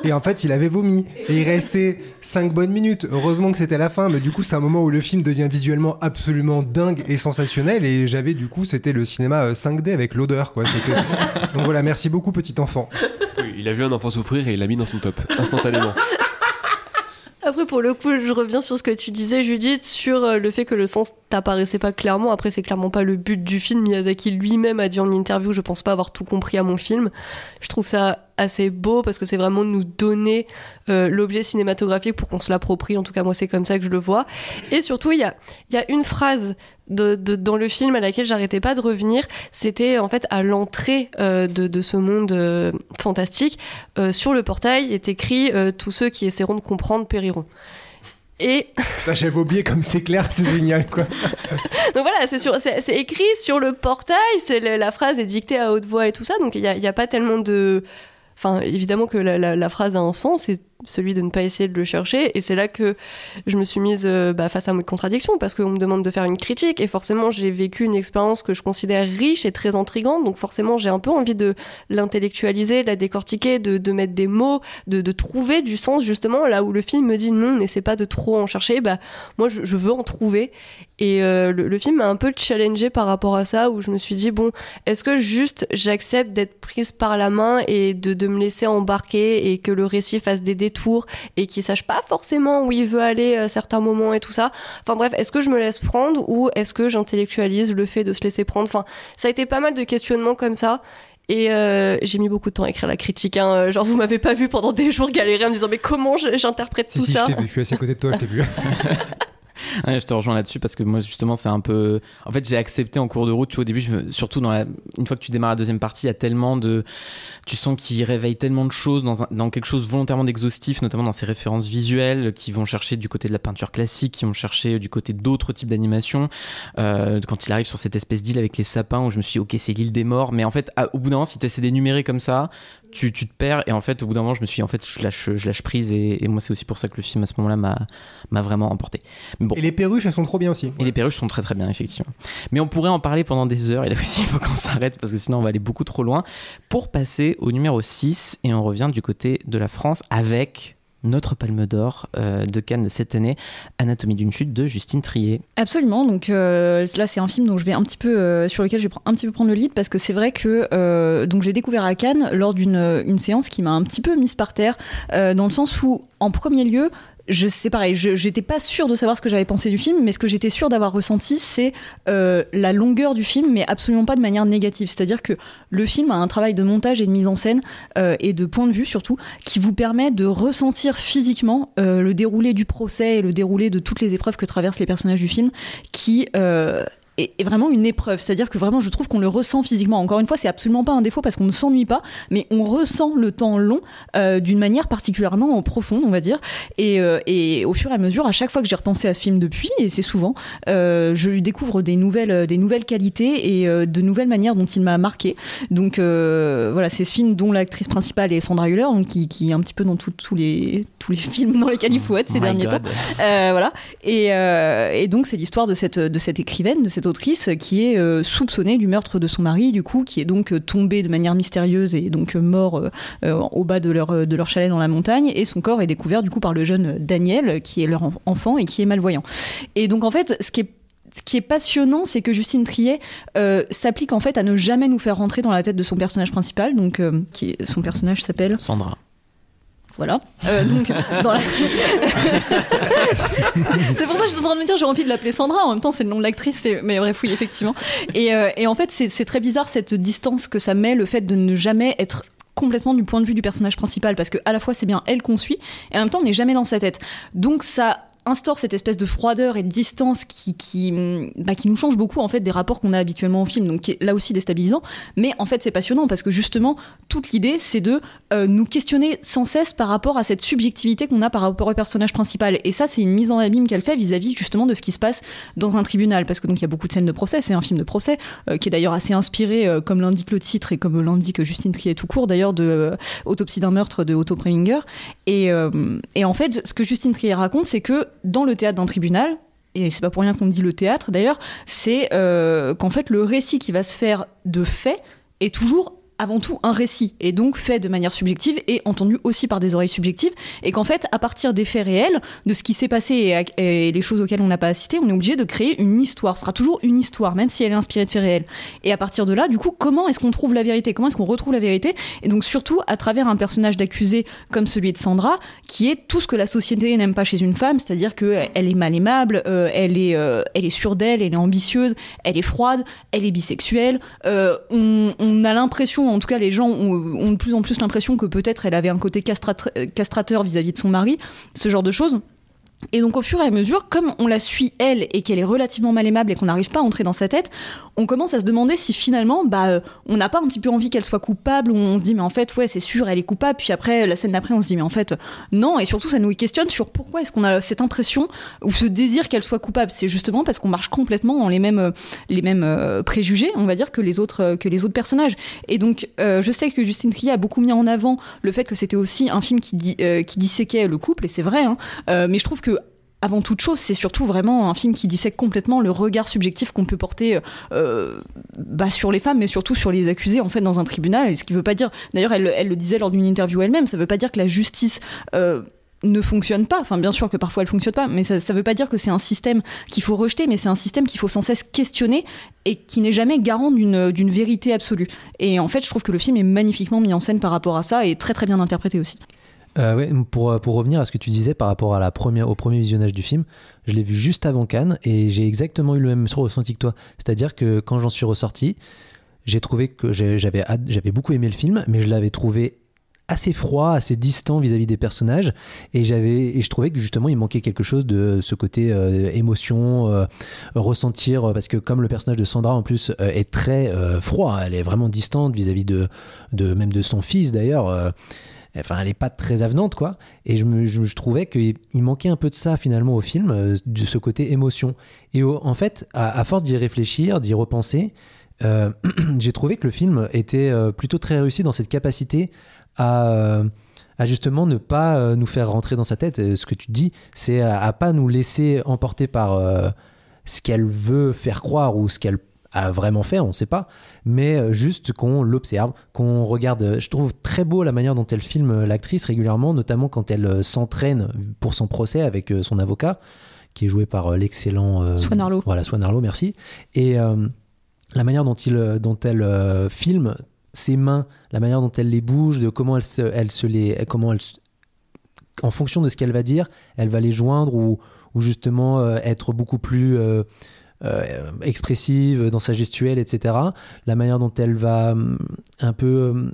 Et en fait, il avait vomi. Et il restait 5 bonnes minutes. Heureusement que c'était la fin, mais du coup, c'est un moment où le film devient visuellement absolument dingue et sensationnel. Et j'avais, du coup, c'était le cinéma 5D avec l'odeur, quoi. Donc voilà, merci beaucoup, petit enfant. Oui, il a vu un enfant souffrir et il l'a mis dans son top, instantanément. Après, pour le coup, je reviens sur ce que tu disais, Judith, sur euh, le fait que le sens t'apparaissait pas clairement. Après, c'est clairement pas le but du film. Miyazaki lui-même a dit en interview, je pense pas avoir tout compris à mon film. Je trouve ça assez beau parce que c'est vraiment nous donner euh, l'objet cinématographique pour qu'on se l'approprie. En tout cas, moi, c'est comme ça que je le vois. Et surtout, il y a, y a une phrase de, de- dans le film à laquelle j'arrêtais pas de revenir. C'était en fait à l'entrée euh, de, de ce monde euh, fantastique. Euh, sur le portail est écrit Tous ceux qui essaieront de comprendre périront. Et Putain, j'avais oublié comme c'est clair, c'est génial quoi. donc voilà, c'est sur- c'est c'est écrit sur le portail, c'est la phrase est dictée à haute voix et tout ça, donc il n'y a, y a pas tellement de... Enfin, évidemment que la, phrase a un sens, c'est celui de ne pas essayer de le chercher, et c'est là que je me suis mise euh, bah, face à mes contradictions, parce qu'on me demande de faire une critique, et forcément j'ai vécu une expérience que je considère riche et très intrigante, donc forcément j'ai un peu envie de l'intellectualiser, de la décortiquer, de, mettre des mots, de, trouver du sens justement, là où le film me dit non, n'essaie pas de trop en chercher, bah moi je veux en trouver, et euh, le, le film m'a un peu challengé par rapport à ça, où je me suis dit, bon, est-ce que juste j'accepte d'être prise par la main et de, de me laisser embarquer et que le récit fasse des détours et qu'il sache pas forcément où il veut aller à certains moments et tout ça. Enfin bref, est-ce que je me laisse prendre ou est-ce que j'intellectualise le fait de se laisser prendre? Enfin, ça a été pas mal de questionnements comme ça. Et euh, j'ai mis beaucoup de temps à écrire la critique. hein. Genre, vous m'avez pas vu pendant des jours galérer en me disant, mais comment j'interprète Si, tout si, ça? je je suis assis à côté de toi, je t'ai vu. Je te rejoins là-dessus parce que moi justement c'est un peu en fait j'ai accepté en cours de route tu vois au début surtout dans la une fois que tu démarres la deuxième partie il y a tellement de tu sens qu'il réveille tellement de choses dans, quelque chose volontairement d'exhaustif notamment dans ses références visuelles qui vont chercher du côté de la peinture classique qui vont chercher du côté d'autres types d'animation Euh, quand il arrive sur cette espèce d'île avec les sapins où je me suis dit ok c'est l'île des morts mais en fait au bout d'un moment si tu essaies d'énumérer comme ça tu, tu te perds et en fait au bout d'un moment je me suis dit, en fait je lâche, je lâche prise et, et moi c'est aussi pour ça que le film à ce moment-là m'a m'a vraiment emporté mais bon Et les perruches, elles sont trop bien aussi. et les perruches sont très très bien, effectivement. Mais on pourrait en parler pendant des heures, et là aussi il faut qu'on s'arrête parce que sinon on va aller beaucoup trop loin. Pour passer au numéro 6, et on revient du côté de la France avec notre palme d'or euh, de Cannes de cette année, Anatomie d'une chute de Justine Trier. Absolument. Donc euh, là, c'est un film dont je vais un petit peu euh, sur lequel je vais un petit peu prendre le lead parce que c'est vrai que donc j'ai découvert à Cannes lors d'une une séance qui m'a un petit peu mise par terre dans le sens où en premier lieu je c'est pareil, j'étais pas sûre de savoir ce que j'avais pensé du film, mais ce que j'étais sûre d'avoir ressenti, c'est euh, la longueur du film, mais absolument pas de manière négative. C'est-à-dire que le film a un travail de montage et de mise en scène euh, et de point de vue surtout qui vous permet de ressentir physiquement euh, le déroulé du procès et le déroulé de toutes les épreuves que traversent les personnages du film, qui est, vraiment une épreuve. C'est-à-dire que vraiment, je trouve qu'on le ressent physiquement. Encore une fois, c'est absolument pas un défaut parce qu'on ne s'ennuie pas, mais on ressent le temps long euh, d'une manière particulièrement profonde, on va dire. Et, euh, et au fur et à mesure, à chaque fois que j'ai repensé à ce film depuis, et c'est souvent, euh, je lui découvre des nouvelles, des nouvelles qualités et de nouvelles manières dont il m'a marqué. Donc voilà, c'est ce film dont l'actrice principale est Sandra Hüller, qui, est un petit peu dans tous les tous les films dans lesquels il faut être ces My derniers God. temps. Euh, voilà. Et, euh, et donc c'est l'histoire de cette de cette écrivaine, de cette autrice qui est euh, soupçonnée du meurtre de son mari, du coup, qui est donc tombée de manière mystérieuse et donc mort au bas de leur de leur chalet dans la montagne. Et son corps est découvert du coup par le jeune Daniel, qui est leur en- enfant et qui est malvoyant. Et donc en fait, ce qui est ce qui est passionnant, c'est que Justine Triet euh, s'applique en fait à ne jamais nous faire rentrer dans la tête de son personnage principal, donc euh, qui est, son personnage s'appelle Sandra. Voilà. Euh, donc, la- c'est pour ça que je suis en train de me dire, j'ai envie de l'appeler Sandra. En même temps, c'est le nom de l'actrice. Mais bref, oui, effectivement. Et, euh, et en fait, c'est très bizarre cette distance que ça met, le fait de ne jamais être complètement du point de vue du personnage principal parce que à la fois c'est bien elle qu'on suit et en même temps on n'est jamais dans sa tête donc ça instaure cette espèce de froideur et de distance qui, qui, bah, qui nous change beaucoup en fait des rapports qu'on a habituellement au film, donc qui est là aussi déstabilisant. Mais en fait, c'est passionnant parce que justement, toute l'idée, c'est de euh, nous questionner sans cesse par rapport à cette subjectivité qu'on a par rapport au personnage principal. Et ça, c'est une mise en abîme qu'elle fait vis-à-vis justement de ce qui se passe dans un tribunal, parce que donc il y a beaucoup de scènes de procès. C'est un film de procès euh, qui est d'ailleurs assez inspiré, euh, comme l'indique le titre et comme l'indique Justine Triet tout court, d'ailleurs de Autopsie d'un meurtre de Otto Preminger. Et, et en fait, ce que Justine Trier raconte, c'est que dans le théâtre d'un tribunal, et c'est pas pour rien qu'on dit le théâtre d'ailleurs, c'est euh, qu'en fait le récit qui va se faire de fait est toujours avant tout un récit et donc fait de manière subjective et entendu aussi par des oreilles subjectives et qu'en fait à partir des faits réels de ce qui s'est passé et, des choses auxquelles on n'a pas assisté on est obligé de créer une histoire. Ce sera toujours une histoire même si elle est inspirée de faits réels. Et à partir de là du coup comment est-ce qu'on trouve la vérité? Comment est-ce qu'on retrouve la vérité? Et donc surtout à travers un personnage d'accusé comme celui de Sandra qui est tout ce que la société n'aime pas chez une femme c'est-à-dire que elle est mal aimable euh, elle est euh, elle est sûre d'elle elle est ambitieuse elle est froide elle est bisexuelle euh, on, on a l'impression en tout cas les gens ont, de plus en plus l'impression que peut-être elle avait un côté castrat- castrateur vis-à-vis de son mari ce genre de choses et donc au fur et à mesure, comme on la suit elle et qu'elle est relativement mal aimable et qu'on n'arrive pas à entrer dans sa tête, on commence à se demander si finalement, bah, euh, on n'a pas un petit peu envie qu'elle soit coupable ou on se dit mais en fait ouais c'est sûr elle est coupable. Puis après la scène d'après on se dit mais en fait non et surtout ça nous questionne sur pourquoi est-ce qu'on a cette impression ou ce désir qu'elle soit coupable. C'est justement parce qu'on marche complètement dans les mêmes euh, les mêmes euh, préjugés, on va dire que les autres euh, que les autres personnages. Et donc euh, je sais que Justine Trier a beaucoup mis en avant le fait que c'était aussi un film qui dit euh, qui disséquait le couple et c'est vrai. hein. Euh, mais je trouve que avant toute chose, c'est surtout vraiment un film qui dissèque complètement le regard subjectif qu'on peut porter euh, bah, sur les femmes, mais surtout sur les accusés en fait dans un tribunal. Et ce qui veut pas dire, d'ailleurs, elle, le disait lors d'une interview elle-même, ça veut pas dire que la justice euh, ne fonctionne pas. Enfin, bien sûr que parfois elle fonctionne pas, mais ça, ça veut pas dire que c'est un système qu'il faut rejeter, mais c'est un système qu'il faut sans cesse questionner et qui n'est jamais garant d'une vérité absolue. Et en fait, je trouve que le film est magnifiquement mis en scène par rapport à ça et très très bien interprété aussi. Euh, pour, pour revenir à ce que tu disais par rapport à la première, au premier visionnage du film, je l'ai vu juste avant Cannes et j'ai exactement eu le même ressenti que toi. C'est-à-dire que quand j'en suis ressorti, j'ai trouvé que j'avais j'avais beaucoup aimé le film, mais je l'avais trouvé assez froid, assez distant vis-à-vis des personnages et j'avais et je trouvais que justement il manquait quelque chose de ce côté euh, émotion euh, ressentir euh, parce que comme le personnage de Sandra en plus euh, est très euh, froid, elle est vraiment distante vis-à-vis de, de même de son fils d'ailleurs euh, enfin elle est pas très avenante quoi et je, me, je, je trouvais qu'il il manquait un peu de ça finalement au film euh, de ce côté émotion et en fait à, force d'y réfléchir d'y repenser euh, j'ai trouvé que le film était euh, plutôt très réussi dans cette capacité à, justement ne pas nous faire rentrer dans sa tête. Ce que tu dis, c'est à, à pas nous laisser emporter par ce qu'elle veut faire croire ou ce qu'elle a vraiment fait, on ne sait pas, mais euh, juste qu'on l'observe, qu'on regarde. Je trouve très beau la manière dont elle filme euh, l'actrice régulièrement, notamment quand elle euh, s'entraîne pour son procès avec son avocat, qui est joué par l'excellent euh, Swan Arlo. Voilà, Swan Arlo, merci. Et euh, la manière dont, il, dont elle euh, filme ses mains, la manière dont elle les bouge, de comment elle se, elle se les, comment elle, en fonction de ce qu'elle va dire, elle va les joindre ou, ou justement euh, être beaucoup plus euh, euh, expressive dans sa gestuelle, etc. La manière dont elle va hum, un peu hum,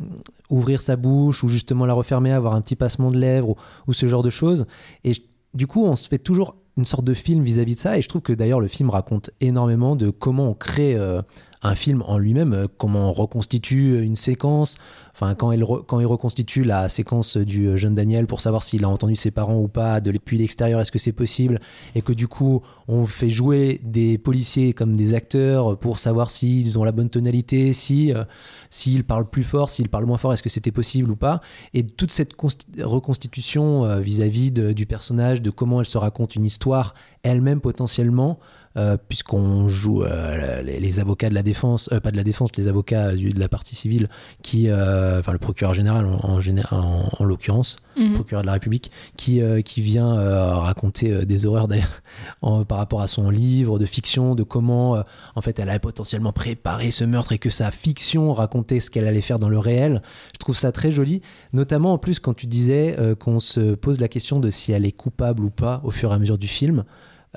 ouvrir sa bouche ou justement la refermer, avoir un petit passement de lèvres ou, ce genre de choses. Et du coup, on se fait toujours une sorte de film vis-à-vis de ça. Et je trouve que d'ailleurs, le film raconte énormément de comment on crée euh, un film en lui-même, euh, comment on reconstitue une séquence. Enfin, quand il, reconstitue la séquence du euh, jeune Daniel pour savoir s'il a entendu ses parents ou pas, de depuis l'extérieur, est-ce que c'est possible? Et que du coup, on fait jouer des policiers comme des acteurs pour savoir s'ils ont la bonne tonalité, si euh, s'ils parlent plus fort, s'ils parlent moins fort, est-ce que c'était possible ou pas? Et toute cette consti- reconstitution vis-à-vis du personnage, de comment elle se raconte une histoire elle-même potentiellement, euh, puisqu'on joue euh, les, les avocats de la défense, euh, pas de la défense, les avocats du- de la partie civile, qui, enfin le procureur général en, en, géné- en- en l'occurrence, Mhm. procureur de la République, qui, qui vient raconter des horreurs d'ailleurs par rapport à son livre de fiction, de comment en fait elle avait potentiellement préparé ce meurtre et que sa fiction racontait ce qu'elle allait faire dans le réel. Je trouve ça très joli, notamment en plus quand tu disais qu'on se pose la question de si elle est coupable ou pas au fur et à mesure du film.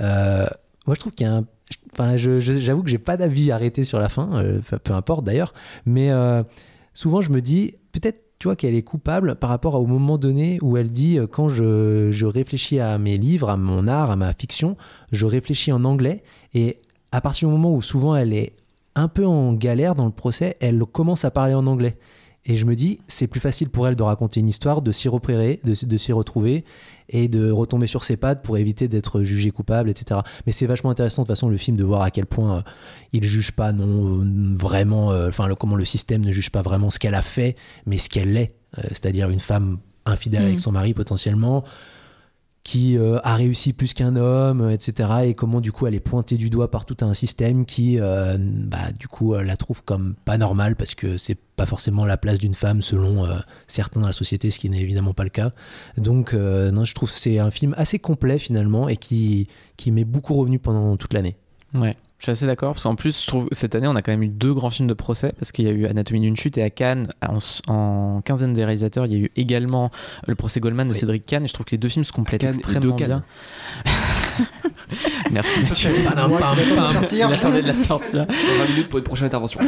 Euh, moi je trouve qu'il y a un... Enfin, je- je- j'avoue que j'ai pas d'avis arrêté sur la fin, euh, peu importe d'ailleurs, mais euh, souvent je me dis peut-être tu vois qu'elle est coupable par rapport au moment donné où elle dit euh, quand je, je réfléchis à mes livres, à mon art, à ma fiction, je réfléchis en anglais et à partir du moment où souvent elle est un peu en galère dans le procès, elle commence à parler en anglais. Et je me dis, c'est plus facile pour elle de raconter une histoire, de s'y repérer, de, de s'y retrouver et de retomber sur ses pattes pour éviter d'être jugé coupable, etc. Mais c'est vachement intéressant de toute façon le film de voir à quel point euh, il juge pas non euh, vraiment, euh, enfin comment le système ne juge pas vraiment ce qu'elle a fait, mais ce qu'elle est, Euh, c'est-à-dire une femme infidèle avec son mari potentiellement, qui euh, a réussi plus qu'un homme, etc. Et comment du coup elle est pointée du doigt par tout un système qui, euh, bah, du coup, euh, la trouve comme pas normale parce que c'est pas forcément la place d'une femme selon certains dans la société, ce qui n'est évidemment pas le cas. Donc, non, je trouve c'est un film assez complet finalement et qui, qui m'est beaucoup revenu pendant toute l'année. Ouais. Je suis assez d'accord, parce qu'en plus, je trouve cette année, on a quand même eu deux grands films de procès, parce qu'il y a eu Anatomie d'une chute et à Cannes, en, en quinzaine des réalisateurs, il y a eu également le procès Goldman de Cédric Kahn, et je trouve que les deux films se complètent extrêmement bien. Merci Mathieu. Il attendait de la sortir. 20 minutes pour une prochaine intervention.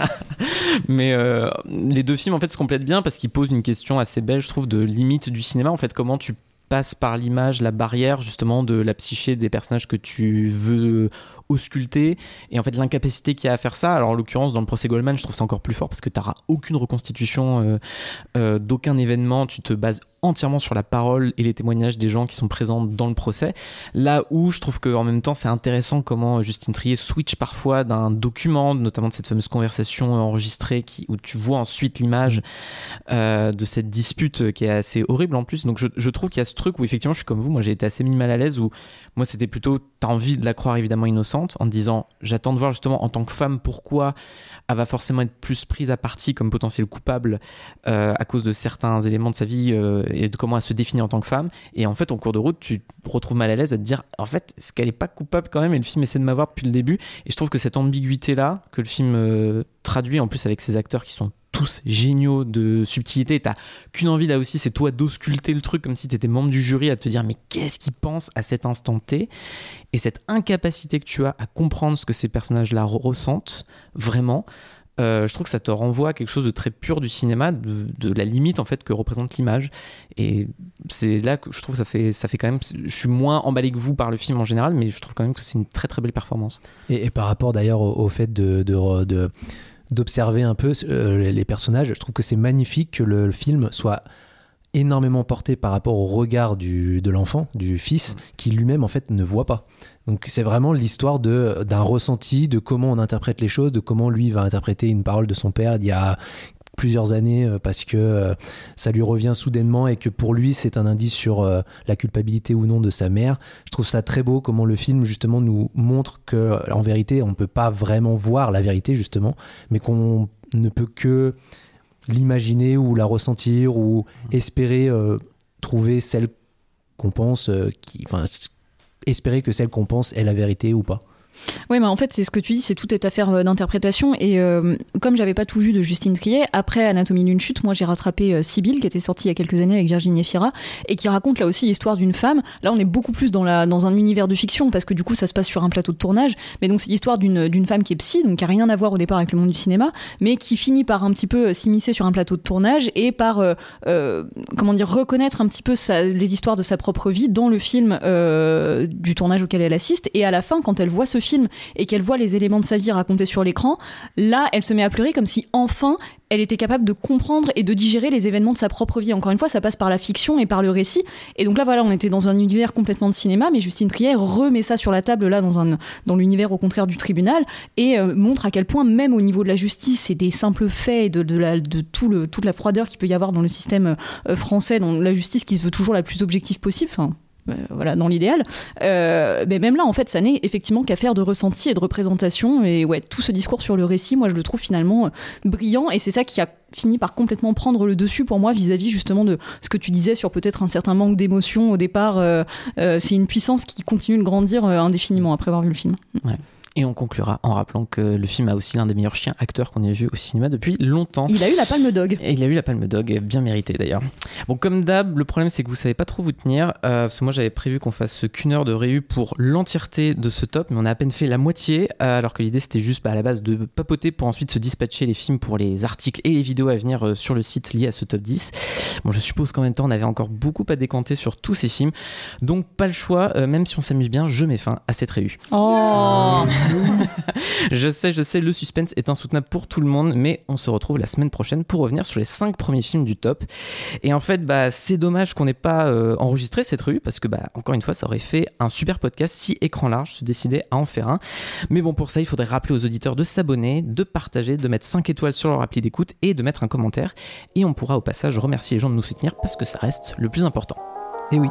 Mais euh, les deux films en fait se complètent bien parce qu'ils posent une question assez belle, je trouve, de limite du cinéma. En fait, comment tu passes par l'image la barrière justement de la psyché des personnages que tu veux ausculter et en fait l'incapacité qu'il y a à faire ça. Alors en l'occurrence dans le procès Goldman je trouve ça encore plus fort parce que tu n'auras aucune reconstitution euh, euh, d'aucun événement. Tu te bases entièrement sur la parole et les témoignages des gens qui sont présents dans le procès. Là où je trouve que en même temps c'est intéressant comment Justine Trier switch parfois d'un document notamment de cette fameuse conversation enregistrée qui, où tu vois ensuite l'image euh, de cette dispute qui est assez horrible en plus. Donc je, trouve qu'il y a ce truc où effectivement je suis comme vous moi j'ai été assez mis mal à l'aise où moi c'était plutôt t'as envie de la croire évidemment innocente en te disant j'attends de voir justement en tant que femme pourquoi elle va forcément être plus prise à partie comme potentiel coupable euh, à cause de certains éléments de sa vie euh, et de comment elle se définit en tant que femme et en fait en cours de route tu te retrouves mal à l'aise à te dire en fait est-ce qu'elle est pas coupable quand même? Et le film essaie de m'avoir depuis le début et je trouve que cette ambiguïté là que le film euh, traduit en plus avec ses acteurs qui sont tous géniaux de subtilité. T'as qu'une envie là aussi, c'est toi d'ausculter le truc comme si t'étais membre du jury à te dire mais qu'est-ce qu'ils pensent à cet instant T? Et cette incapacité que tu as à comprendre ce que ces personnages-là ressentent vraiment. Euh, je trouve que ça te renvoie à quelque chose de très pur du cinéma, de, de la limite en fait que représente l'image. Et c'est là que je trouve que ça fait, ça fait quand même. Je suis moins emballé que vous par le film en général, mais je trouve quand même que c'est une très très belle performance. Et, et par rapport d'ailleurs au, au fait de, de- de- d'observer un peu euh, les- personnages, je trouve que c'est magnifique que le, le film soit énormément porté par rapport au regard du, de l'enfant, du fils, qui lui-même en fait ne voit pas. Donc c'est vraiment l'histoire de d'un ressenti, de comment on interprète les choses, de comment lui va interpréter une parole de son père il y a plusieurs années euh, parce que euh, ça lui revient soudainement et que pour lui c'est un indice sur euh, la culpabilité ou non de sa mère. Je trouve ça très beau comment le film justement nous montre que en vérité on peut pas vraiment voir la vérité justement, mais qu'on ne peut que l'imaginer ou la ressentir ou espérer euh, trouver celle qu'on pense euh, qui enfin espérer que celle qu'on pense est la vérité ou pas. Oui, mais en fait, c'est ce que tu dis, c'est tout est affaire euh, d'interprétation. Et euh, comme j'avais pas tout vu de Justine Triet, après Anatomie d'une chute, moi j'ai rattrapé euh, qui était sortie il y a quelques années avec Virginie Efira, et qui raconte là aussi l'histoire d'une femme. Là, on est beaucoup plus dans, la, dans un univers de fiction, parce que du coup, ça se passe sur un plateau de tournage. Mais donc, c'est l'histoire d'une femme qui est psy, donc qui a rien à voir au départ avec le monde du cinéma, mais qui finit par un petit peu euh, s'immiscer sur un plateau de tournage et par, euh, comment dire, reconnaître un petit peu les histoires de sa propre vie dans le film du tournage auquel elle assiste. Et à la fin, quand elle voit ce film et qu'elle voit les éléments de sa vie racontés sur l'écran, là, elle se met à pleurer comme si enfin elle était capable de comprendre et de digérer les événements de sa propre vie. Encore une fois, ça passe par la fiction et par le récit. Et donc là, voilà, on était dans un univers complètement de cinéma, mais Justine Trier remet ça sur la table là dans dans l'univers au contraire du tribunal et euh, montre à quel point même au niveau de la justice et des simples faits et de, de, tout le, toute la froideur qu'il peut y avoir dans le système euh, français, dans la justice qui se veut toujours la plus objective possible. Euh, voilà, dans l'idéal. Euh, mais même là, en fait, ça n'est effectivement qu'affaire de ressenti et de représentation. Et ouais, tout ce discours sur le récit, moi, je le trouve finalement euh, brillant. Et c'est ça qui a fini par complètement prendre le dessus pour moi vis-à-vis justement de ce que tu disais sur peut-être un certain manque d'émotion au départ. C'est une puissance qui continue de grandir indéfiniment après avoir vu le film. Et on conclura en rappelant que le film a aussi l'un des meilleurs chiens acteurs qu'on ait vu au cinéma depuis longtemps. Il a eu la palme dog. Et il a eu la palme dog, bien mérité d'ailleurs. Bon, comme d'hab, le problème c'est que vous savez pas trop vous tenir. euh, parce que moi j'avais prévu qu'on fasse qu'une heure de réu pour l'entièreté de ce top, mais on a à peine fait la moitié. euh, alors que l'idée c'était juste bah, à la base de papoter pour ensuite se dispatcher les films pour les articles et les vidéos à venir euh, sur le site lié à ce top 10. Bon, je suppose qu'en même temps on avait encore beaucoup à décanter sur tous ces films. Donc pas le choix, même si on s'amuse bien, je mets fin à cette réu. Oh Je sais, je sais, le suspense est insoutenable pour tout le monde, mais on se retrouve la semaine prochaine pour revenir sur les 5 premiers films du top. Et en fait, bah, c'est dommage qu'on n'ait pas euh, enregistré cette rue, parce que, bah, encore une fois, ça aurait fait un super podcast si écran large se décidait à en faire un. Mais bon, pour ça, il faudrait rappeler aux auditeurs de s'abonner, de partager, de mettre 5 étoiles sur leur appli d'écoute et de mettre un commentaire. Et on pourra au passage remercier les gens de nous soutenir parce que ça reste le plus important. Et oui.